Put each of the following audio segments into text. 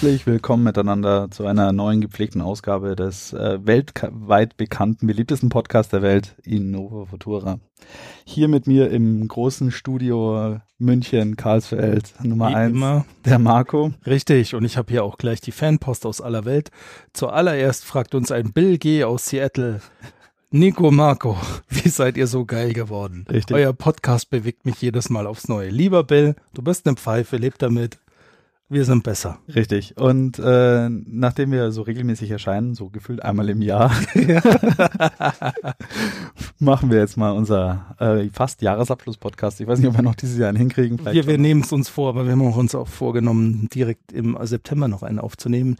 Herzlich willkommen miteinander zu einer neuen gepflegten Ausgabe des äh, weltweit bekannten, beliebtesten Podcasts der Welt, Innova Futura. Hier mit mir im großen Studio München, Karlsfeld, Nummer Wie eins, immer. der Marco. Richtig, und ich habe hier auch gleich die Fanpost aus aller Welt. Zuallererst fragt uns ein Bill G. aus Seattle. Nico Marco, wie seid ihr so geil geworden? Richtig. Euer Podcast bewegt mich jedes Mal aufs Neue. Lieber Bill, du bist eine Pfeife, leb damit. Wir sind besser. Richtig. Und äh, nachdem wir so regelmäßig erscheinen, so gefühlt einmal im Jahr, machen wir jetzt mal unser äh, fast Jahresabschluss-Podcast. Ich weiß nicht, ob wir noch dieses Jahr einen hinkriegen. Vielleicht Wir, wir nehmen es uns vor, aber wir haben auch uns auch vorgenommen, direkt im September noch einen aufzunehmen.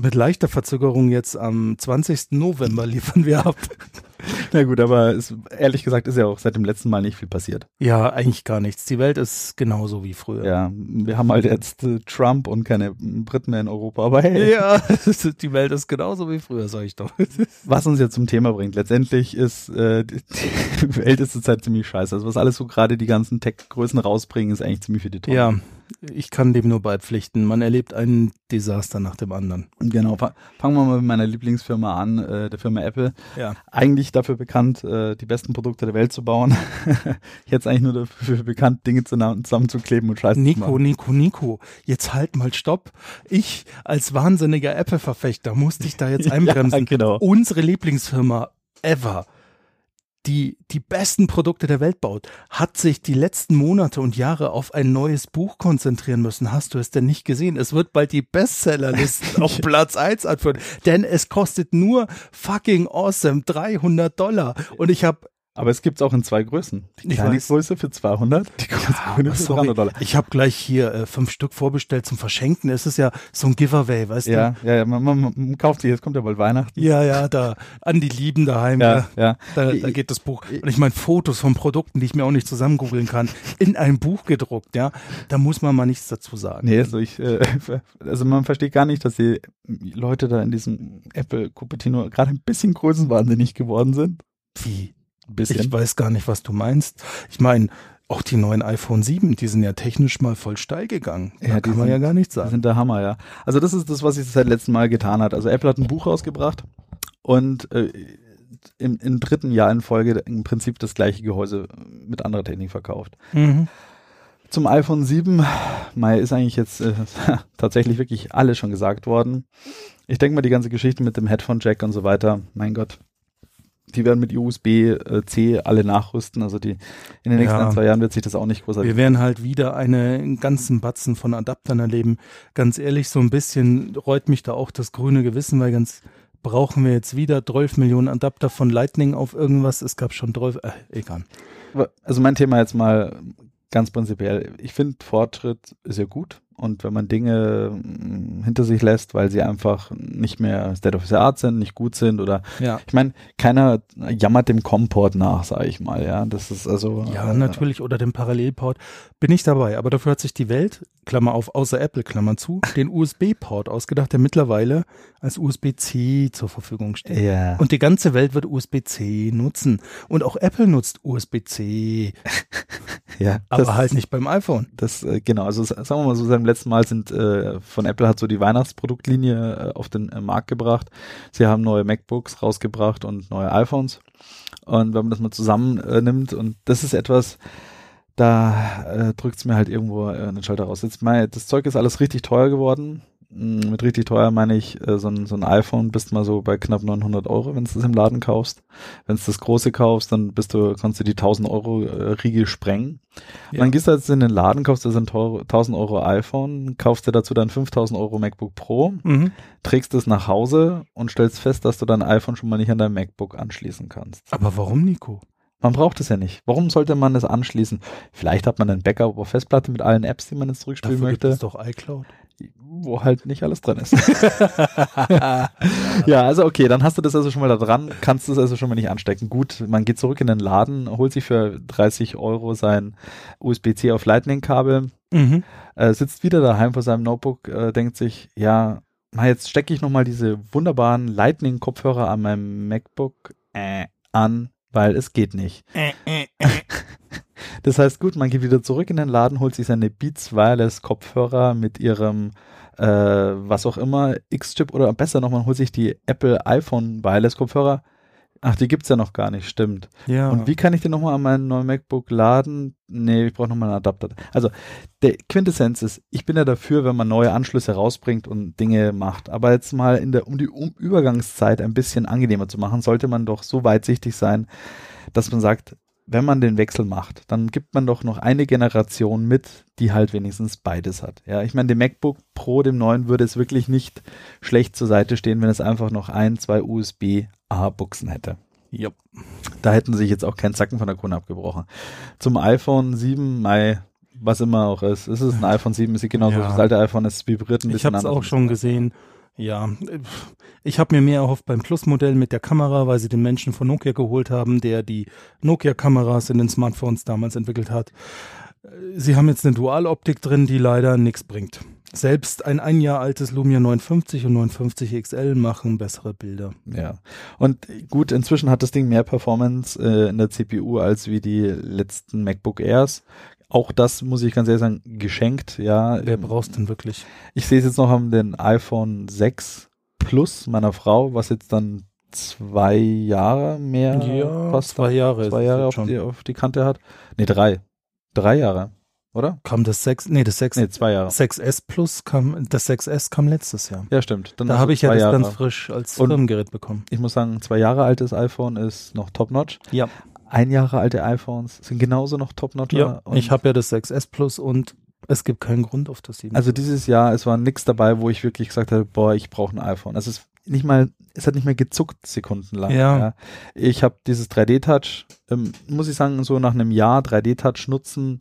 Mit leichter Verzögerung jetzt am 20. November liefern wir ab. Na gut, aber es, ehrlich gesagt ist ja auch seit dem letzten Mal nicht viel passiert. Ja, eigentlich gar nichts. Die Welt ist genauso wie früher. Ja, wir haben halt jetzt äh, Trump und keine Briten mehr in Europa, aber hey, Ja, die Welt ist genauso wie früher, sag ich doch. was uns jetzt zum Thema bringt, letztendlich ist, äh, die Welt ist zurzeit ziemlich scheiße. Also was alles so gerade die ganzen Tech-Größen rausbringen, ist eigentlich ziemlich für die Tonne. Ja, ich kann dem nur beipflichten. Man erlebt ein Desaster nach dem anderen. Genau, fa- fangen wir mal mit meiner Lieblingsfirma an, äh, der Firma Apple. Ja. Eigentlich dafür bekannt, äh, die besten Produkte der Welt zu bauen. Jetzt eigentlich nur dafür bekannt, Dinge zusammen- zusammenzukleben und Scheiße zu Nico, machen. Nico, Nico, jetzt halt mal Stopp. Ich als wahnsinniger Apple-Verfechter musste ich da jetzt einbremsen. Ja, genau. Unsere Lieblingsfirma ever, die die besten Produkte der Welt baut, hat sich die letzten Monate und Jahre auf ein neues Buch konzentrieren müssen. Hast du es denn nicht gesehen? Es wird bald die Bestsellerlisten auf Platz 1 anführen, denn es kostet nur fucking awesome 300 Dollar. Und ich habe Aber es gibt's auch in zwei Größen. Die kleine. Größe für 200, die große Größe für Sorry, 300 Dollar. Ich habe gleich hier äh, fünf Stück vorbestellt zum Verschenken. Es ist ja so ein Giveaway, weißt Ja, ja, ja man, man, man kauft sich, jetzt kommt ja bald Weihnachten. du? Ja, ja, da an die Lieben daheim. Ja, ja. Da, da geht das Buch. Und ich meine, Fotos von Produkten, die ich mir auch nicht zusammen googeln kann, in ein Buch gedruckt, ja. Da muss man mal nichts dazu sagen. Nee, also ich, äh, also man versteht gar nicht, dass die Leute da in diesem Apple Cupertino gerade ein bisschen größenwahnsinnig geworden sind. Wie? Bisschen. Ich weiß gar nicht, was du meinst. Ich meine, auch die neuen iPhone 7, die sind ja technisch mal voll steil gegangen. Da Ja, die kann man sind- ja gar nichts Das sagen. sind der Hammer, ja. Also das ist das, was sich seit letztem Mal getan hat. Also Apple hat ein Buch rausgebracht und äh, im, im dritten Jahr in Folge im Prinzip das gleiche Gehäuse mit anderer Technik verkauft. Mhm. Zum iPhone 7, Mai ist eigentlich jetzt äh, tatsächlich wirklich alles schon gesagt worden. Ich denke mal, die ganze Geschichte mit dem Headphone-Jack und so weiter, mein Gott, die werden mit USB-C alle nachrüsten. Also die in den nächsten Ja. zwei Jahren wird sich das auch nicht großartig Wir werden halt wieder eine, einen ganzen Batzen von Adaptern erleben. Ganz ehrlich, so ein bisschen reut mich da auch das grüne Gewissen, weil ganz brauchen wir jetzt wieder 12 Millionen Adapter von Lightning auf irgendwas. Es gab schon 12, äh, egal. Also mein Thema jetzt mal ganz prinzipiell. Ich finde Fortschritt ist ja gut und wenn man Dinge mh, hinter sich lässt, weil sie einfach nicht mehr State of the Art sind, nicht gut sind oder Ja. ich meine, keiner jammert dem Comport nach, sage ich mal, ja. Das ist also Ja, äh, natürlich, oder den Parallelport. Bin ich dabei, aber dafür hat sich die Welt, Klammer auf, außer Apple, Klammer zu, den USB-Port ausgedacht, der mittlerweile als USB-C zur Verfügung steht. Ja. Und die ganze Welt wird USB-C nutzen. Und auch Apple nutzt USB-C, ja, aber das, halt nicht beim iPhone. Das, äh, genau, also sagen wir mal so, dem letzten Mal sind äh, von Apple hat so die Weihnachtsproduktlinie äh, auf den äh, Markt gebracht. Sie haben neue MacBooks rausgebracht und neue iPhones. Und wenn man das mal zusammen äh, nimmt, und das ist etwas, da äh, drückt es mir halt irgendwo äh, einen Schalter raus. Jetzt mal, das Zeug ist alles richtig teuer geworden. Mm, Mit richtig teuer meine ich, äh, so, ein, so ein iPhone bist mal so bei knapp 900 Euro, wenn du das im Laden kaufst. Wenn du das große kaufst, dann bist du, kannst du die 1000 Euro äh, Riegel sprengen. Und dann gehst du jetzt in den Laden, kaufst dir so ein teure, 1000 Euro iPhone, kaufst dir dazu dann 5000 Euro MacBook Pro, Mhm. trägst es nach Hause und stellst fest, dass du dein iPhone schon mal nicht an dein MacBook anschließen kannst. Aber warum, Nico? Man braucht es ja nicht. Warum sollte man es anschließen? Vielleicht hat man ein Backup auf Festplatte mit allen Apps, die man jetzt zurückspielen Dafür gibt es möchte. doch iCloud. Wo halt nicht alles drin ist. ja, also okay, dann hast du das also schon mal da dran, kannst es also schon mal nicht anstecken. Gut, man geht zurück in den Laden, holt sich für 30 Euro sein USB-C auf Lightning-Kabel, Mhm. äh, sitzt wieder daheim vor seinem Notebook, äh, denkt sich, ja, na, jetzt stecke ich nochmal diese wunderbaren Lightning-Kopfhörer an meinem MacBook äh, an, weil es geht nicht. Das heißt, gut, man geht wieder zurück in den Laden, holt sich seine Beats Wireless Kopfhörer mit ihrem äh, was auch immer, X-Chip oder besser noch, man holt sich die Apple iPhone Wireless Kopfhörer. Ach, die gibt's ja noch gar nicht, stimmt. Ja. Und wie kann ich den nochmal an meinen neuen MacBook laden? Nee, ich brauche nochmal einen Adapter. Also, der Quintessenz ist, ich bin ja dafür, wenn man neue Anschlüsse rausbringt und Dinge macht. Aber jetzt mal in der, um die Übergangszeit ein bisschen angenehmer zu machen, sollte man doch so weitsichtig sein, dass man sagt, wenn man den Wechsel macht, dann gibt man doch noch eine Generation mit, die halt wenigstens beides hat. Ja, ich meine, dem MacBook Pro, dem neuen, würde es wirklich nicht schlecht zur Seite stehen, wenn es einfach noch ein, zwei USB-A-Buchsen hätte. ja. Da hätten sich jetzt auch kein Zacken von der Krone abgebrochen. Zum iPhone 7, Mai, was immer auch ist. Es ist ein iPhone 7, es sieht genauso Ja. Das alte iPhone, es vibriert ein Ich bisschen habe es auch schon gesehen. Ja, ich habe mir mehr erhofft beim Plus-Modell mit der Kamera, weil sie den Menschen von Nokia geholt haben, der die Nokia-Kameras in den Smartphones damals entwickelt hat. Sie haben jetzt eine Dualoptik drin, die leider nichts bringt. Selbst ein ein Jahr altes Lumia 950 und 950 XL machen bessere Bilder. Ja. Und gut, inzwischen hat das Ding mehr Performance äh, in der CPU als wie die letzten MacBook Airs. Auch das muss ich ganz ehrlich sagen, geschenkt, ja. Wer brauchst denn wirklich? Ich sehe es jetzt noch am den iPhone 6 Plus meiner Frau, was jetzt dann zwei Jahre mehr fast zwei Jahre. zwei ist Jahre auf schon. die, auf die Kante hat. Nee, drei. Drei Jahre, oder? Kam das 6, nee, das 6, Nee, zwei Jahre. 6S Plus kam, das 6S kam letztes Jahr. Ja, stimmt. Dann Da habe ich ja das Jahre. ganz frisch als Firmengerät bekommen. Ich muss sagen, zwei Jahre altes iPhone ist noch top-notch. Ja. Ein Jahre alte iPhones sind genauso noch top-notch. Ja, ich habe ja das 6S Plus und es gibt keinen Grund auf das 7. Also dieses Jahr, es war nix dabei, wo ich wirklich gesagt habe, boah, ich brauche ein iPhone. Es ist nicht mal, es hat nicht mehr gezuckt sekundenlang. Ja. Ich habe dieses 3D-Touch, ähm, muss ich sagen, so nach einem Jahr 3D-Touch nutzen.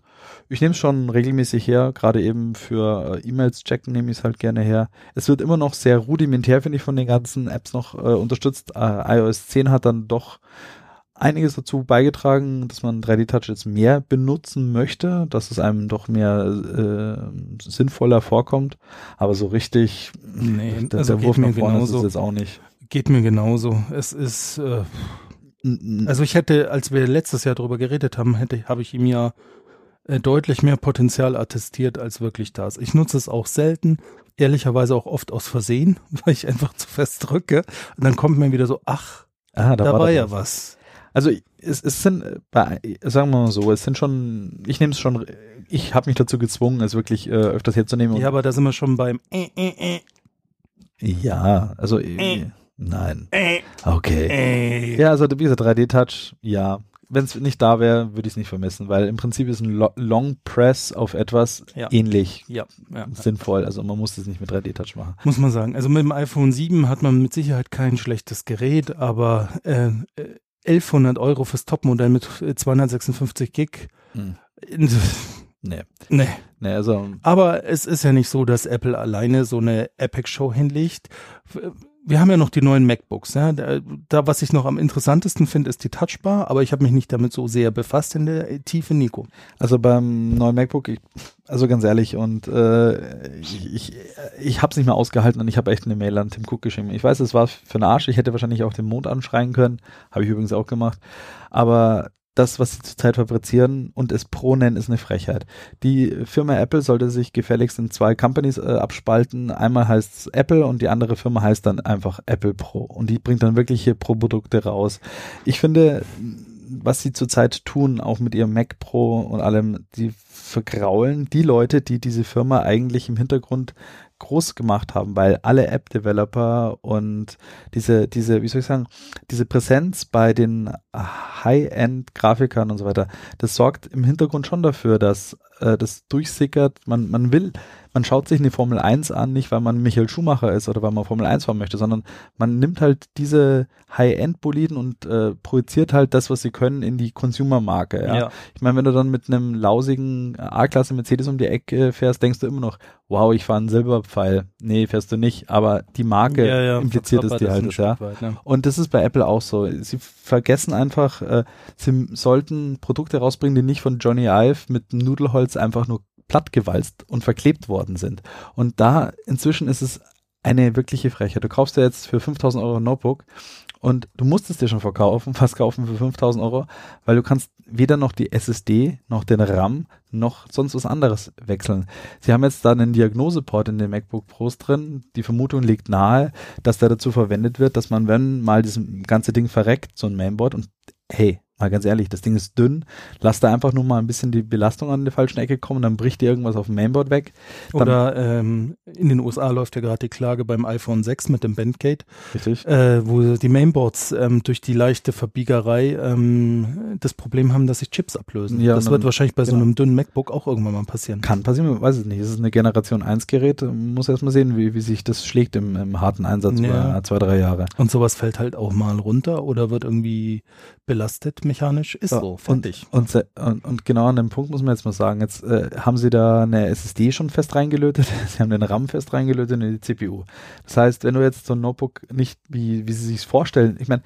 Ich nehme es schon regelmäßig her, gerade eben für äh, E-Mails checken nehme ich es halt gerne her. Es wird immer noch sehr rudimentär, finde ich, von den ganzen Apps noch äh, unterstützt. Äh, iOS 10 hat dann doch einiges dazu beigetragen, dass man 3D-Touch jetzt mehr benutzen möchte, dass es einem doch mehr äh, sinnvoller vorkommt. Aber so richtig, Nee, der, also der geht Wurf mir nach vorne ist es genauso. jetzt auch nicht. Geht mir genauso. Es ist, äh, also ich hätte, als wir letztes Jahr drüber geredet haben, hätte, habe ich ihm ja äh, deutlich mehr Potenzial attestiert, als wirklich da ist. Ich nutze es auch selten, ehrlicherweise auch oft aus Versehen, weil ich einfach zu fest drücke. Und dann kommt mir wieder so, ach, ah, da, war doch ja was. Also es, es sind, äh, bei, sagen wir mal so, es sind schon, ich nehme es schon, ich habe mich dazu gezwungen, es wirklich äh, öfters herzunehmen. Ja, aber da sind wir schon beim äh, äh, ja also Äh. äh, nein. äh, Okay. äh, äh. Ja, also wie gesagt, 3D-Touch, ja. Wenn es nicht da wäre, würde ich es nicht vermissen, weil im Prinzip ist ein Lo Long Press auf etwas Ja. ähnlich Ja, ja. sinnvoll. Also man muss es nicht mit 3D-Touch machen. Muss man sagen. Also mit dem iPhone 7 hat man mit Sicherheit kein schlechtes Gerät, aber äh, äh, 1100 Euro fürs Topmodell mit äh, 256 Gig. Hm. Nee. Nee. Nee, also Aber es ist ja nicht so, dass Apple alleine so eine Epic-Show hinlegt. Wir haben ja noch die neuen MacBooks. Ja? Da, da, was ich noch am interessantesten finde, ist die Touchbar, aber ich habe mich nicht damit so sehr befasst in der Tiefe, Nico. Also beim neuen MacBook, ich, also ganz ehrlich, und äh, ich, ich, ich habe es nicht mehr ausgehalten und ich habe echt eine Mail an Tim Cook geschrieben. Ich weiß, es war für einen Arsch, ich hätte wahrscheinlich auch den Mond anschreien können, habe ich übrigens auch gemacht, aber das, was sie zurzeit fabrizieren und es Pro nennen, ist eine Frechheit. Die Firma Apple sollte sich gefälligst in zwei Companies äh, abspalten. Einmal heißt es Apple und die andere Firma heißt dann einfach Apple Pro. Und die bringt dann wirkliche Pro-Produkte raus. Ich finde, was sie zurzeit tun, auch mit ihrem Mac Pro und allem, die vergraulen die Leute, die diese Firma eigentlich im Hintergrund groß gemacht haben, weil alle App-Developer und diese, diese, wie soll ich sagen, diese Präsenz bei den High-End-Grafikern und so weiter, das sorgt im Hintergrund schon dafür, dass äh, das durchsickert. Man, man will, man schaut sich eine Formel 1 an, nicht weil man Michael Schumacher ist oder weil man Formel 1 fahren möchte, sondern man nimmt halt diese High-End-Boliden und äh, projiziert halt das, was sie können, in die Consumer-Marke. Ja? Ja. Ich meine, wenn du dann mit einem lausigen A-Klasse Mercedes um die Ecke fährst, denkst du immer noch, wow, ich fahre einen Silberpfeil. Nee, fährst du nicht, aber die Marke impliziert es dir halt, ja. Weit, ne? Und das ist bei Apple auch so. Sie vergessen einfach, äh, sie sollten Produkte rausbringen, die nicht von Johnny Ive mit Nudelholz einfach nur plattgewalzt und verklebt worden sind. Und da inzwischen ist es eine wirkliche Frechheit. Du kaufst dir jetzt für 5000 Euro ein Notebook und du musst es dir schon verkaufen, fast kaufen für 5000 Euro, weil du kannst weder noch die SSD, noch den RAM, noch sonst was anderes wechseln. Sie haben jetzt da einen Diagnoseport in den MacBook Pros drin. Die Vermutung liegt nahe, dass der dazu verwendet wird, dass man, wenn mal dieses ganze Ding verreckt, so ein Mainboard und hey, mal ganz ehrlich, das Ding ist dünn, lass da einfach nur mal ein bisschen die Belastung an der falschen Ecke kommen, dann bricht dir irgendwas auf dem Mainboard weg. Dann, Oder ähm, in den USA läuft ja gerade die Klage beim iPhone 6 mit dem Bandgate, richtig. äh, wo die Mainboards ähm, durch die leichte Verbiegerei ähm, das Problem haben, dass sich Chips ablösen. Ja, das wird wahrscheinlich bei so genau. einem dünnen MacBook auch irgendwann mal passieren. Kann passieren, man weiß es nicht. Es ist eine Generation 1 Gerät, muss erst mal sehen, wie, wie sich das schlägt im, im harten Einsatz Ja. über zwei, drei Jahre. Und sowas fällt halt auch mal runter oder wird irgendwie belastet mechanisch. Ist Ja, so, fertig. und, und, und genau an dem Punkt muss man jetzt mal sagen, jetzt äh, haben sie da eine SSD schon fest reingelötet, sie haben den RAM fest reingelötet und die CPU. Das heißt, wenn du jetzt so ein Notebook nicht, wie, wie sie sich vorstellen, ich meine,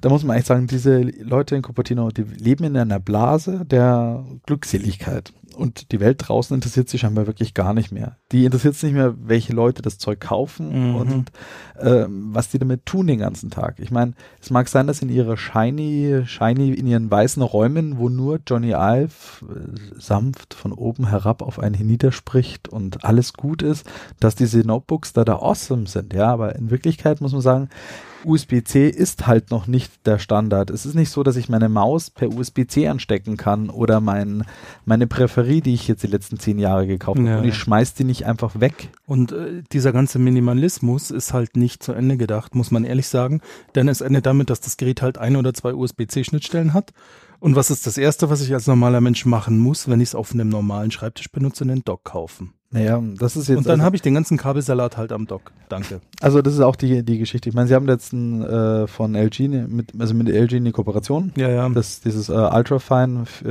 da muss man eigentlich sagen, diese Leute in Cupertino, die leben in einer Blase der Glückseligkeit. Und die Welt draußen interessiert sie scheinbar wirklich gar nicht mehr. Die interessiert es nicht mehr, welche Leute das Zeug kaufen Mhm. und ähm, was die damit tun den ganzen Tag. Ich meine, es mag sein, dass in ihrer shiny, shiny, in ihren weißen Räumen, wo nur Johnny Ive äh, sanft von oben herab auf einen hinniederspricht und alles gut ist, dass diese Notebooks da da awesome sind. Ja, aber in Wirklichkeit muss man sagen, USB-C ist halt noch nicht der Standard. Es ist nicht so, dass ich meine Maus per USB-C anstecken kann oder mein, meine Präferie, die ich jetzt die letzten zehn Jahre gekauft habe Ja. und ich schmeiß die nicht einfach weg. Und äh, dieser ganze Minimalismus ist halt nicht zu Ende gedacht, muss man ehrlich sagen. Denn es endet damit, dass das Gerät halt ein oder zwei USB-C-Schnittstellen hat. Und was ist das Erste, was ich als normaler Mensch machen muss, wenn ich es auf einem normalen Schreibtisch benutze, einen Dock kaufen? Naja, das ist jetzt. Und dann also, habe ich den ganzen Kabelsalat halt am Dock. Danke. also das ist auch die, die Geschichte. Ich meine, sie haben jetzt ein, äh, von LG, ne- mit, also mit LG eine Kooperation. Ja, ja. Das, dieses äh, Ultrafine äh,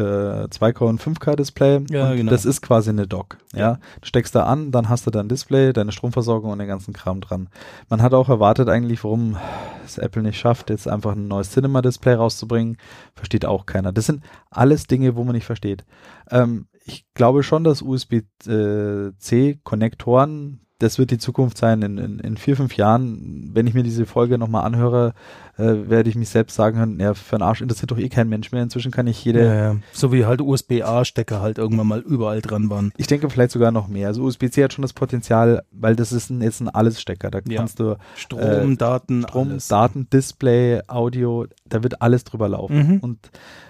2K und 5K Display. Ja, und genau. Das ist quasi eine Dock. Ja. Du steckst da an, dann hast du dein Display, deine Stromversorgung und den ganzen Kram dran. Man hat auch erwartet eigentlich, warum es Apple nicht schafft, jetzt einfach ein neues Cinema-Display rauszubringen. Versteht auch keiner. Das sind alles Dinge, wo man nicht versteht. Ähm, ich glaube schon, dass USB-C-Konnektoren, das wird die Zukunft sein. In, in, in vier, fünf Jahren, wenn ich mir diese Folge nochmal anhöre, äh, werde ich mich selbst sagen können, ja, für einen Arsch interessiert doch eh kein Mensch mehr. Inzwischen kann ich jede, ja, ja. So wie halt USB-A-Stecker halt irgendwann mal überall dran waren. ich denke vielleicht sogar noch mehr. Also USB-C hat schon das Potenzial, weil das ist ein, jetzt ein Alles-Stecker. Da Ja. kannst du Strom, Äh, Daten, Strom, alles. Daten, Display, Audio, da wird alles drüber laufen. Mhm. Und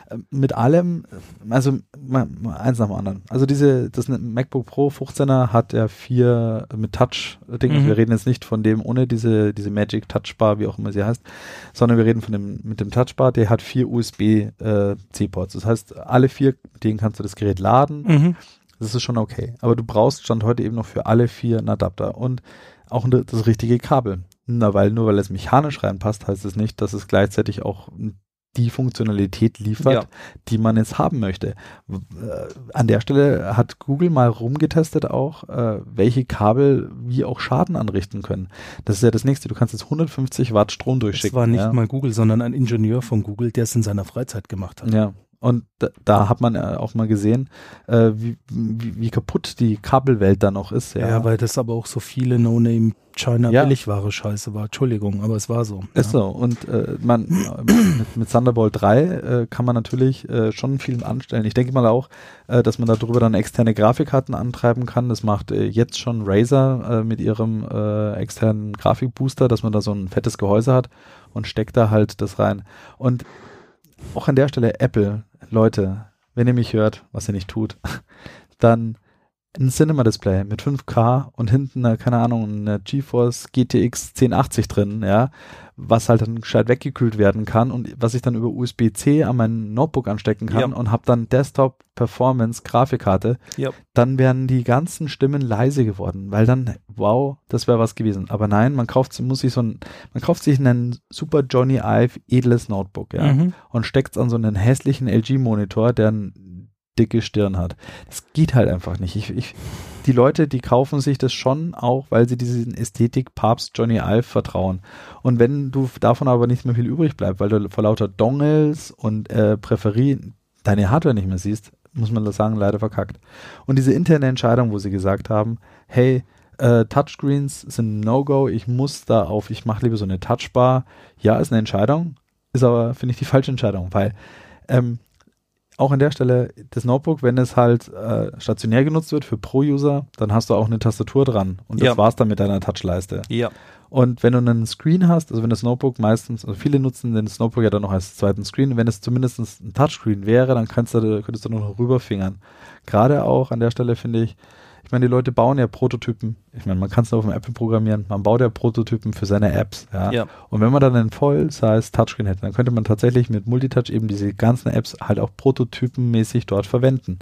äh, mit allem, also mal, mal eins nach dem anderen. Also diese, das MacBook Pro 15er hat ja vier mit Touch-Ding. Also Mhm. wir reden jetzt nicht von dem ohne diese, diese Magic Touchbar, wie auch immer sie heißt, sondern wir reden von dem mit dem Touchbar, der hat vier USB-C-Ports. das heißt, alle vier, mit denen kannst du das Gerät laden. Mhm. Das ist schon okay. Aber du brauchst Stand heute eben noch für alle vier einen Adapter und auch das richtige Kabel. Na, weil nur weil es mechanisch reinpasst, heißt es nicht, dass es gleichzeitig auch die Funktionalität liefert, Ja. die man jetzt haben möchte. Äh, an der Stelle hat Google mal rumgetestet auch, äh, welche Kabel wie auch Schaden anrichten können. Das ist ja das nächste. Du kannst jetzt 150 Watt Strom Das durchschicken. war nicht ja. mal Google, sondern ein Ingenieur von Google, der es in seiner Freizeit gemacht hat. Ja, und da, da hat man äh, auch mal gesehen, äh, wie, wie, wie kaputt die Kabelwelt da noch ist. Ja, Ja, weil das aber auch so viele No-Name China Ja. Billigware Scheiße war. Entschuldigung, aber es war so. Ist ja. so. Und äh, man mit, mit Thunderbolt 3 äh, kann man natürlich äh, schon viel anstellen. Ich denke mal auch, äh, dass man darüber dann externe Grafikkarten antreiben kann. Das macht jetzt schon Razer mit ihrem externen Grafikbooster, dass man da so ein fettes Gehäuse hat und steckt da halt das rein. Und auch an der Stelle Apple, Leute, wenn ihr mich hört, was ihr nicht tut, dann ein Cinema-Display mit 5K und hinten, eine, keine Ahnung, eine GeForce GTX 1080 drin, ja, was halt dann gescheit weggekühlt werden kann und was ich dann über USB-C an mein Notebook anstecken kann Ja. und habe dann Desktop Performance Grafikkarte, Ja. dann wären die ganzen Stimmen leise geworden, weil dann, wow, das wäre was gewesen. Aber nein, man kauft, muss sich so ein, man kauft sich einen super Johnny Ive edles Notebook, ja, Mhm. und steckt an so einen hässlichen LG-Monitor, der eine dicke Stirn hat. Das geht halt einfach nicht. Ich, ich, die Leute, die kaufen sich das schon auch, weil sie diesen Ästhetik-Papst Johnny Ive vertrauen. Und wenn du davon aber nicht mehr viel übrig bleibt, weil du vor lauter Dongles und äh, Präferien deine Hardware nicht mehr siehst, muss man das sagen, leider verkackt. Und diese interne Entscheidung, wo sie gesagt haben, hey, äh, Touchscreens sind No-Go, ich muss da auf, ich mache lieber so eine Touchbar. Ja, ist eine Entscheidung, ist aber, finde ich, die falsche Entscheidung, weil ähm, auch an der Stelle, das Notebook, wenn es halt äh, stationär genutzt wird für Pro-User, dann hast du auch eine Tastatur dran. Und das Ja. war's dann mit deiner Touchleiste. Ja. Und wenn du einen Screen hast, also wenn das Notebook meistens, also viele nutzen den Notebook ja dann noch als zweiten Screen, wenn es zumindest ein Touchscreen wäre, dann kannst du, könntest du nur noch rüberfingern. Gerade auch an der Stelle finde ich meine, die Leute bauen ja Prototypen. Ich meine, man kann es auf dem Apple programmieren. Man baut ja Prototypen für seine Apps. Ja. Ja. Und wenn man dann einen Voll-Size Touchscreen hätte, dann könnte man tatsächlich mit Multitouch eben diese ganzen Apps halt auch prototypenmäßig dort verwenden.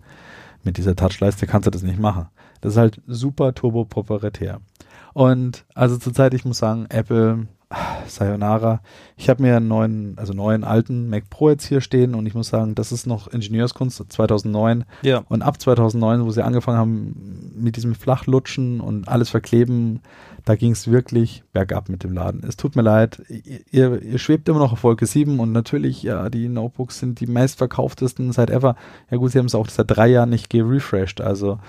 Mit dieser Touchleiste kannst du das nicht machen. Das ist halt super turbo-proprietär. Und also zurzeit, ich muss sagen, Apple, Sayonara. Ich habe mir einen neuen, also neuen alten Mac Pro jetzt hier stehen und ich muss sagen, das ist noch Ingenieurskunst 2009. Ja. Und ab 2009, wo sie angefangen haben mit diesem Flachlutschen und alles verkleben, da ging es wirklich bergab mit dem Laden. Es tut mir leid, ihr, ihr schwebt immer noch auf Wolke 7 und natürlich, ja, die Notebooks sind die meistverkauftesten seit ever. Ja gut, sie haben es auch seit drei Jahren nicht gerefreshed. Also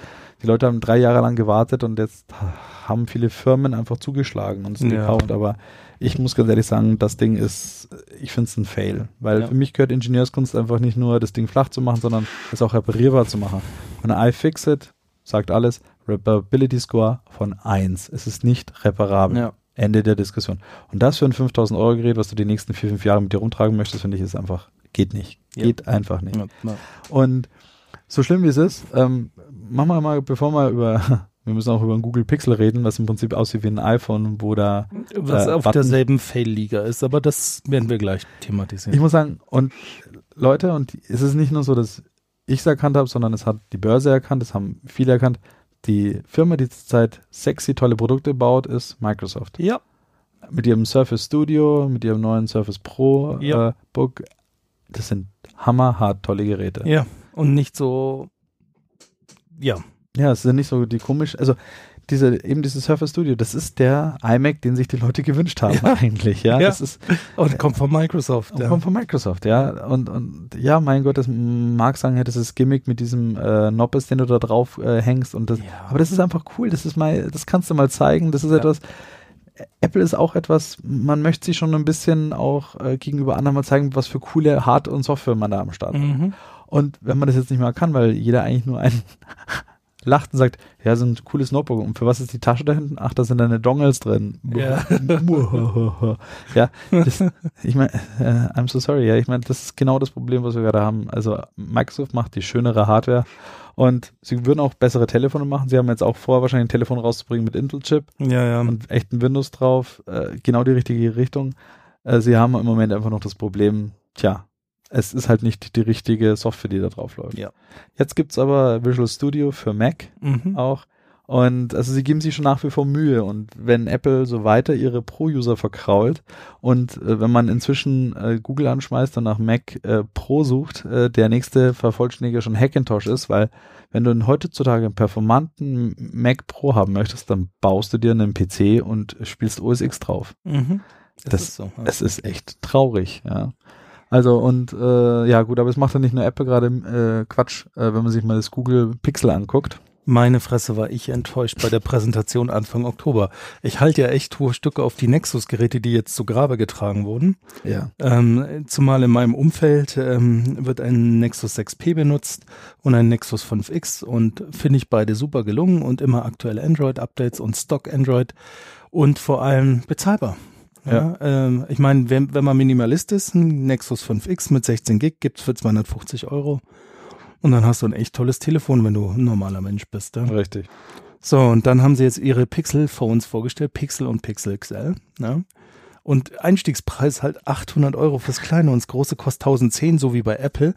die Leute haben drei Jahre lang gewartet und jetzt haben viele Firmen einfach zugeschlagen und es Ja. gekauft. Aber ich muss ganz ehrlich sagen, das Ding ist, ich finde es ein Fail. Weil Ja. für mich gehört Ingenieurskunst einfach nicht nur das Ding flach zu machen, sondern es auch reparierbar zu machen. Und iFixit sagt alles, Reparability Score von 1. Es ist nicht reparabel. Ja. Ende der Diskussion. Und das für ein 5000 Euro Gerät, was du die nächsten vier, fünf Jahre mit dir rumtragen möchtest, finde ich, ist einfach, geht nicht. Ja. Geht einfach nicht. Und so schlimm wie es ist, ähm, machen wir mal, bevor wir über, wir müssen auch über ein Google Pixel reden, was im Prinzip aussieht wie ein iPhone, wo da, Was Äh, auf Button- derselben Fail-Liga ist, aber das werden wir gleich thematisieren. ich muss sagen, und Leute, und es ist nicht nur so, dass ich es erkannt habe, sondern es hat die Börse erkannt, es haben viele erkannt. Die Firma, die zurzeit sexy tolle Produkte baut, ist Microsoft. ja. Mit ihrem Surface Studio, mit ihrem neuen Surface Pro Ja. äh, Book. Das sind hammerhart tolle Geräte. Ja. Und nicht so, ja. Ja, es sind nicht so die komisch, also diese, eben dieses Surface Studio, das ist der iMac, den sich die Leute gewünscht haben Ja. eigentlich, ja. Ja. Das ist, Und kommt von Microsoft. und Ja. kommt von Microsoft, ja. Und, und ja, mein Gott, das mag sagen, ja, das ist Gimmick mit diesem äh, Noppes, den du da drauf äh, hängst und das, Ja. aber das ist einfach cool, das ist mal, das kannst du mal zeigen, das ist etwas, Apple ist auch etwas, man möchte sich schon ein bisschen auch äh, gegenüber anderen mal zeigen, was für coole Hard- und Software man da am Start hat. Mhm. Und wenn man das jetzt nicht mehr kann, weil jeder eigentlich nur ein lacht und sagt, ja, so ein cooles Notebook. Und für was ist die Tasche da hinten? Ach, da sind deine Dongles drin. Ja. ja, das, ich meine, äh, I'm so sorry. Ja, ich meine, das ist genau das Problem, was wir gerade haben. Also Microsoft macht die schönere Hardware und sie würden auch bessere Telefone machen. Sie haben jetzt auch vor, wahrscheinlich ein Telefon rauszubringen mit Intel-Chip Ja, ja. und echten Windows drauf. Äh, genau die richtige Richtung. Äh, sie haben im Moment einfach noch das Problem, tja, es ist halt nicht die richtige Software, die da drauf läuft. Ja. Jetzt gibt's aber Visual Studio für Mac Mhm. auch. Und also sie geben sich schon nach wie vor Mühe. Und wenn Apple so weiter ihre Pro-User verkrault und äh, wenn man inzwischen äh, Google anschmeißt und nach Mac äh, Pro sucht, äh, der nächste Vervollständiger schon Hackintosh ist, weil wenn du einen heutzutage einen performanten Mac Pro haben möchtest, dann baust du dir einen PC und spielst OS X drauf. Mhm. Das- ist so. Es ist echt traurig, ja. Also und äh, ja gut, aber es macht ja nicht nur Apple gerade äh, Quatsch, äh, wenn man sich mal das Google Pixel anguckt. Meine Fresse war ich enttäuscht bei der Präsentation Anfang Oktober. Ich halte ja echt hohe Stücke auf die Nexus-Geräte, die jetzt zu Grabe getragen wurden. Ja. Ähm, zumal in meinem Umfeld ähm, wird ein Nexus 6P benutzt und ein Nexus 5X und finde ich beide super gelungen und immer aktuelle Android-Updates und Stock Android und vor allem bezahlbar. Ja, ähm, ich meine, wenn, wenn man Minimalist ist, ein Nexus 5X mit 16 Gig gibt's für 250 Euro. Und dann hast du ein echt tolles Telefon, wenn du ein normaler Mensch bist. Ja? Richtig. So, und dann haben sie jetzt ihre Pixel-Phones vorgestellt, Pixel und Pixel XL. Ne? Und Einstiegspreis halt 800 Euro fürs Kleine und das Große kostet 1010, so wie bei Apple.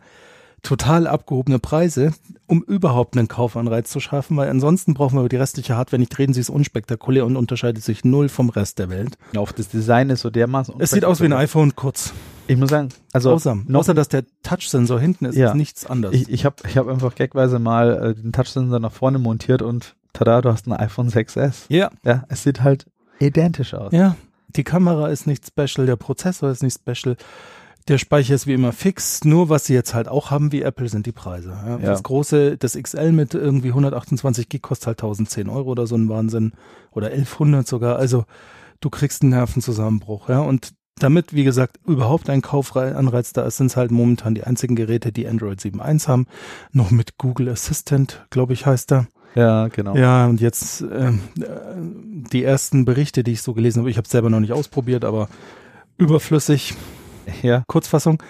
Total abgehobene Preise, um überhaupt einen Kaufanreiz zu schaffen, weil ansonsten brauchen wir über die restliche Hardware nicht reden. Sie ist unspektakulär und unterscheidet sich null vom Rest der Welt. Auch das Design ist so dermaßen. Es sieht aus wie ein iPhone kurz. Ich muss sagen, also Außer, außer dass der Touchsensor hinten ist, Ja. ist nichts anderes. ich, ich habe ich hab einfach gagweise mal äh, den Touchsensor nach vorne montiert und tada, du hast ein iPhone 6S. ja, Ja, es sieht halt identisch aus. ja. Die Kamera ist nicht special, der Prozessor ist nicht special. Der Speicher ist wie immer fix. Nur was sie jetzt halt auch haben wie Apple sind die Preise. Ja. Das große, das XL mit irgendwie 128 Gig kostet halt 1010 Euro oder so ein Wahnsinn. Oder 1100 sogar. Also du kriegst einen Nervenzusammenbruch. Ja. Und damit, wie gesagt, überhaupt ein Kaufanreiz da ist, sind es halt momentan die einzigen Geräte, die Android 7.1 haben. Noch mit Google Assistant, glaube ich, heißt er. Ja, genau. Ja, und jetzt äh, die ersten Berichte, die ich so gelesen habe, ich habe es selber noch nicht ausprobiert, aber überflüssig. Ja. Kurzfassung.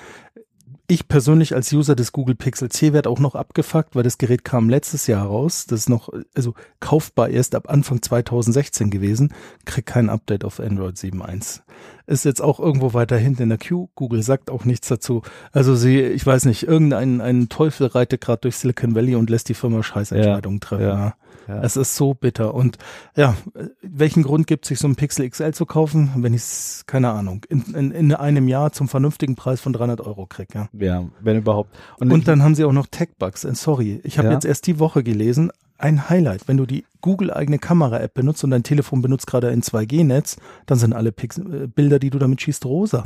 Ich persönlich als User des Google Pixel C werde auch noch abgefuckt, weil das Gerät kam letztes Jahr raus. Das ist noch, also kaufbar erst ab Anfang 2016 gewesen. Krieg kein Update auf Android 7.1. Ist jetzt auch irgendwo weiter hinten in der Queue. Google sagt auch nichts dazu. Also sie, ich weiß nicht, irgendein ein Teufel reitet gerade durch Silicon Valley und lässt die Firma Scheißentscheidungen treffen. ja. Ja. Ja. Es ist so bitter. Und ja, welchen Grund gibt es, sich so ein Pixel XL zu kaufen, wenn ich es, keine Ahnung, in, in, in einem Jahr zum vernünftigen Preis von 300 Euro krieg, ja. Ja, wenn überhaupt. Und dann haben sie auch noch Tech-Bugs. Äh, Sorry, ich habe Ja. jetzt erst die Woche gelesen, ein Highlight. Wenn du die Google-eigene Kamera-App benutzt und dein Telefon benutzt gerade ein 2G-Netz, dann sind alle Pix äh, Bilder, die du damit schießt, rosa.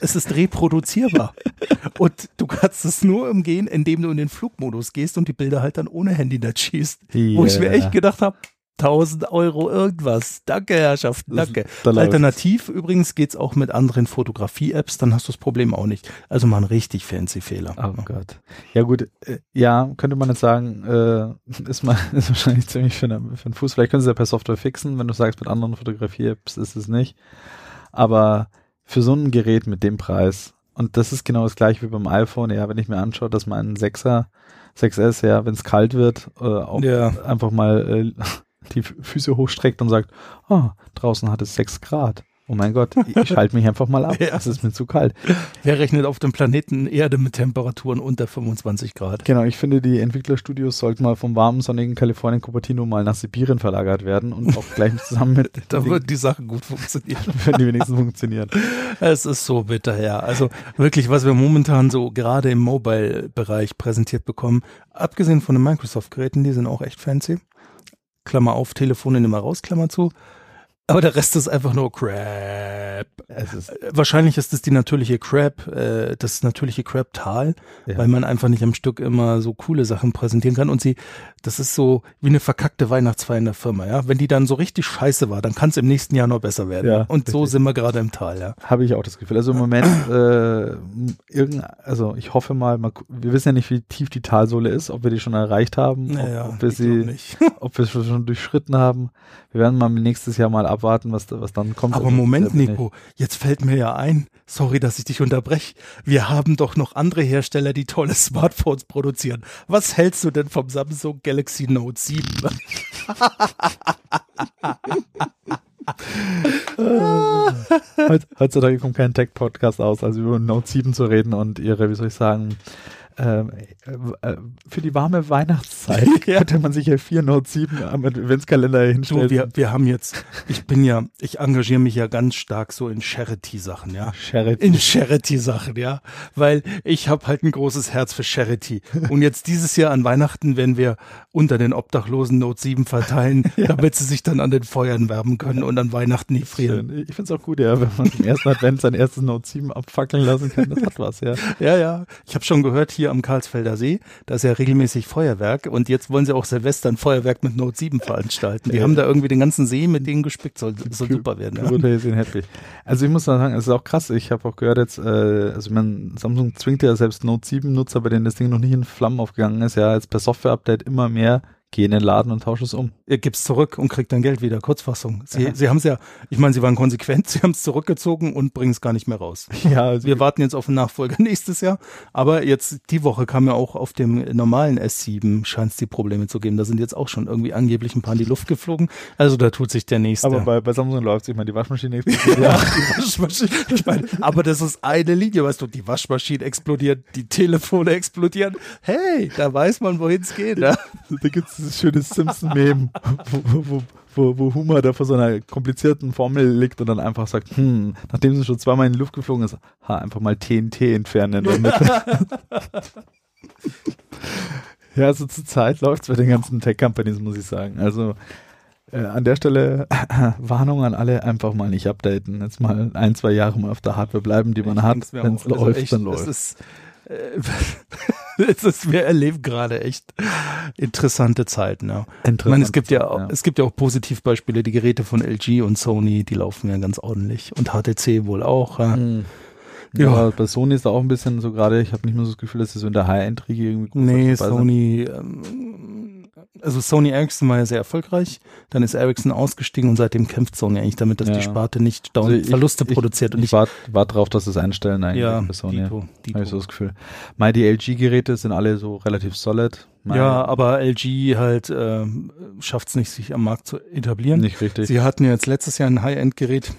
Es ist reproduzierbar. und du kannst es nur umgehen, indem du in den Flugmodus gehst und die Bilder halt dann ohne Handy-Netz schießt. Wo ich mir Yeah. echt gedacht habe, 1000 Euro irgendwas. Danke, Herrschaften, danke. Alternativ übrigens geht's auch mit anderen Fotografie-Apps, dann hast du das Problem auch nicht. Also mal ein richtig fancy Fehler. Oh Gott. Ja gut, äh, ja, könnte man jetzt sagen, äh, ist, mal, ist wahrscheinlich ziemlich für, eine, für einen Fuß. Vielleicht können sie ja per Software fixen, wenn du sagst, mit anderen Fotografie-Apps ist es nicht. Aber für so ein Gerät mit dem Preis, und das ist genau das gleiche wie beim iPhone, ja, wenn ich mir anschaue, dass mein 6er, 6S, ja, wenn es kalt wird, äh, auch Ja. einfach mal äh, die Füße hochstreckt und sagt, oh, draußen hat es 6 Grad. Oh mein Gott, ich schalte mich einfach mal ab. Ja. Es ist mir zu kalt. Wer rechnet auf dem Planeten Erde mit Temperaturen unter 25 Grad? Genau, ich finde, die Entwicklerstudios sollten mal vom warmen, sonnigen Kalifornien Cupertino mal nach Sibirien verlagert werden und auch gleich zusammen mit Da den- würden die Sachen gut funktionieren. würden die wenigstens funktionieren. Es ist so bitter, ja. Also wirklich, was wir momentan so gerade im Mobile-Bereich präsentiert bekommen, abgesehen von den Microsoft-Geräten, die sind auch echt fancy. Klammer auf, Telefone mal raus, Klammer zu. Aber der Rest ist einfach nur Crap. Ist, Äh, Wahrscheinlich ist es die natürliche Crap, äh, das natürliche Crap-Tal, Ja. weil man einfach nicht am Stück immer so coole Sachen präsentieren kann. Und sie, das ist so wie eine verkackte Weihnachtsfeier in der Firma, ja. Wenn die dann so richtig scheiße war, dann kann es im nächsten Jahr noch besser werden. Ja, Und so richtig. sind wir gerade im Tal, ja. habe ich auch das Gefühl. Also im Moment, äh, irgend, also ich hoffe mal, mal, wir wissen ja nicht, wie tief die Talsohle ist, ob wir die schon erreicht haben, Naja, ob, ob wir sie, ob wir es schon durchschritten haben. Wir werden mal nächstes Jahr mal abwarten, was, was dann kommt. Aber Also, Moment, Nico, jetzt fällt mir ja ein, sorry, dass ich dich unterbreche. Wir haben doch noch andere Hersteller, die tolle Smartphones produzieren. Was hältst du denn vom Samsung Galaxy Note 7? Heut- Heutzutage kommt kein Tech-Podcast aus, also über Note 7 zu reden und ihre, wie soll ich sagen, für die warme Weihnachtszeit Ja. könnte man sich ja vier Note 7 am Adventskalender Du, hinstellen. wir, wir haben jetzt, ich bin ja, ich engagiere mich ja ganz stark so in Charity-Sachen, ja. Charity. In Charity-Sachen, ja. Weil ich habe halt ein großes Herz für Charity. Und jetzt dieses Jahr an Weihnachten werden wir unter den Obdachlosen Note 7 verteilen, damit sie sich dann an den Feuern wärmen können und an Weihnachten nicht frieren. Schön. Ich finde es auch gut, ja, wenn man im ersten Advent sein erstes Note 7 abfackeln lassen kann. Das hat was, ja. Ja, ja. Ich habe schon gehört, hier am Karlsfelder See, da ist ja regelmäßig Feuerwerk und jetzt wollen sie auch Silvester ein Feuerwerk mit Note 7 veranstalten. Die haben da irgendwie den ganzen See mit denen gespickt, soll, soll super werden. Ja. Happy. Also ich muss sagen, es ist auch krass. Ich habe auch gehört jetzt, äh, also man, Samsung zwingt ja selbst Note 7 Nutzer, bei denen das Ding noch nicht in Flammen aufgegangen ist, ja, jetzt per Software-Update immer mehr geh in den Laden und tausche es um. Ihr gibt's zurück und kriegt dann Geld wieder. Kurzfassung. Sie. Sie haben es ja, ich meine, Sie waren konsequent, Sie haben es zurückgezogen und bringen es gar nicht mehr raus. Ja, also Wir warten jetzt auf den Nachfolger nächstes Jahr. Aber jetzt die Woche kam ja auch auf dem normalen S7 scheint es die Probleme zu geben. Da sind jetzt auch schon irgendwie angeblich ein paar in die Luft geflogen. Also da tut sich der nächste. aber bei, bei Samsung läuft Ich meine, die Waschmaschine ja, die Waschmaschine. Ich meine, aber das ist eine Linie, weißt du, die Waschmaschine explodiert, die Telefone explodieren. Hey, da weiß man, wohin es geht. Ne? Da gibt es dieses schöne Simpson-Meme, wo, wo, wo, wo Homer da vor so einer komplizierten Formel liegt und dann einfach sagt, hm, nachdem sie schon zweimal in die Luft geflogen ist, ha, einfach mal TNT entfernen ja, also zur Zeit läuft es bei den ganzen Tech-Companies, muss ich sagen. Also äh, an der Stelle Warnung an alle, einfach mal nicht updaten. Jetzt mal ein, zwei Jahre mal auf der Hardware bleiben, die man hat. denk's mir Wenn es. Also läuft, echt, dann Es läuft. ist, äh, es ist, wir erleben gerade echt interessante Zeiten. Ja. Ich meine, es gibt ja, auch, es gibt ja auch Positivbeispiele, die Geräte von LG und Sony, die laufen ja ganz ordentlich und HTC wohl auch. Ja. Mhm. Ja. Ja, bei Sony ist da auch ein bisschen so gerade, ich habe nicht mehr so das Gefühl, dass sie so in der High-End-Riege irgendwie groß Nee. Sony, ähm, also Sony Ericsson war ja sehr erfolgreich, dann ist Ericsson ausgestiegen und seitdem kämpft Sony eigentlich damit, dass Ja. die Sparte nicht dauernd Also ich- Verluste ich- produziert und Ich warte wart drauf, dass sie es einstellen eigentlich ja, bei Sony. Dito, Habe Dito. ich so das Gefühl. Mal die LG-Geräte sind alle so relativ solid. Mal Ja, aber LG halt äh, schafft es nicht, sich am Markt zu etablieren. nicht richtig. Sie hatten ja jetzt letztes Jahr ein High-End-Gerät,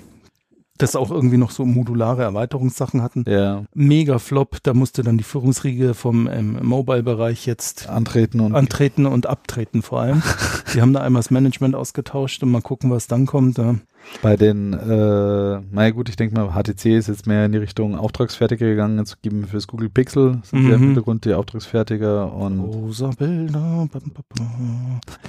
das auch irgendwie noch so modulare Erweiterungssachen hatten. ja, Mega Flop, da musste dann die Führungsriege vom ähm, Mobile-Bereich jetzt antreten und antreten und abtreten vor allem. Die haben da einmal das Management ausgetauscht und mal gucken, was dann kommt. Ja. Bei den, äh, naja gut, ich denke mal, HTC ist jetzt mehr in die Richtung Auftragsfertiger gegangen, jetzt geben fürs Google Pixel sind sie Mhm. im Hintergrund die Auftragsfertiger und Rosa Bilder.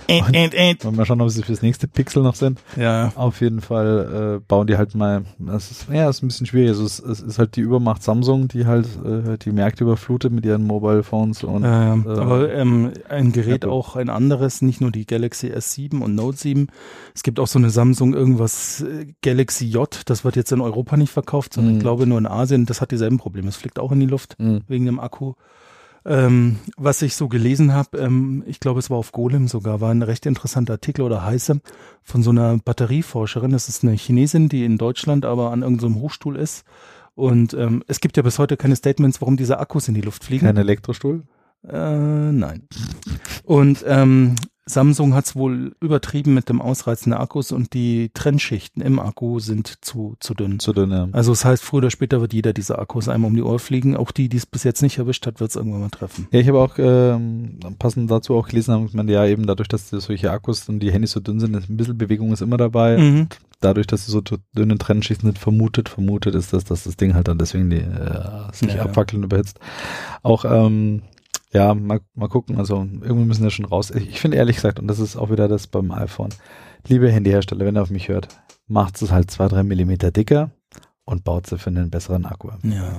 Ent, ent. wollen wir mal schauen, ob sie fürs nächste Pixel noch sind. Ja, Auf jeden Fall äh, bauen die halt mal, das ist, ja, ist ein bisschen schwierig. Also es, es ist halt die Übermacht Samsung, die halt äh, die Märkte überflutet mit ihren Mobile Phones und ähm, äh, aber ähm, ein Gerät Apple. auch ein anderes, nicht nur die Galaxy S7 und Note 7. Es gibt auch so eine Samsung irgendwas Galaxy J, das wird jetzt in Europa nicht verkauft, sondern Mhm. ich glaube nur in Asien. Das hat dieselben Probleme. Es fliegt auch in die Luft. mh, wegen dem Akku. Ähm, was ich so gelesen habe, ähm, ich glaube, es war auf Golem sogar, war ein recht interessanter Artikel oder heiße von so einer Batterieforscherin. Das ist eine Chinesin, die in Deutschland aber an irgendeinem Hochstuhl ist. Und ähm, es gibt ja bis heute keine Statements, warum diese Akkus in die Luft fliegen. kein Elektrostuhl. Äh, nein. Und ähm, Samsung hat es wohl übertrieben mit dem Ausreizen der Akkus und die Trennschichten im Akku sind zu, zu dünn. Zu dünn, ja. Also das heißt, früher oder später wird jeder dieser Akkus einmal um die Ohr fliegen. Auch die, die es bis jetzt nicht erwischt hat, wird es irgendwann mal treffen. Ja, ich habe auch ähm, passend dazu auch gelesen, haben man ja eben dadurch, dass solche Akkus und die Handys so dünn sind, ist ein bisschen Bewegung ist immer dabei. Mhm. Dadurch, dass sie so dünne Trennschichten sind, vermutet, vermutet ist das, dass das Ding halt dann deswegen die, äh, sich Ja, ja. abfackeln und überhitzt. Auch ähm, ja, mal, mal gucken. Also irgendwie müssen wir schon raus. Ich, finde ehrlich gesagt, und das ist auch wieder das beim iPhone, liebe Handyhersteller, wenn ihr auf mich hört, macht es halt zwei, drei Millimeter dicker und baut sie für einen besseren Akku. Ja.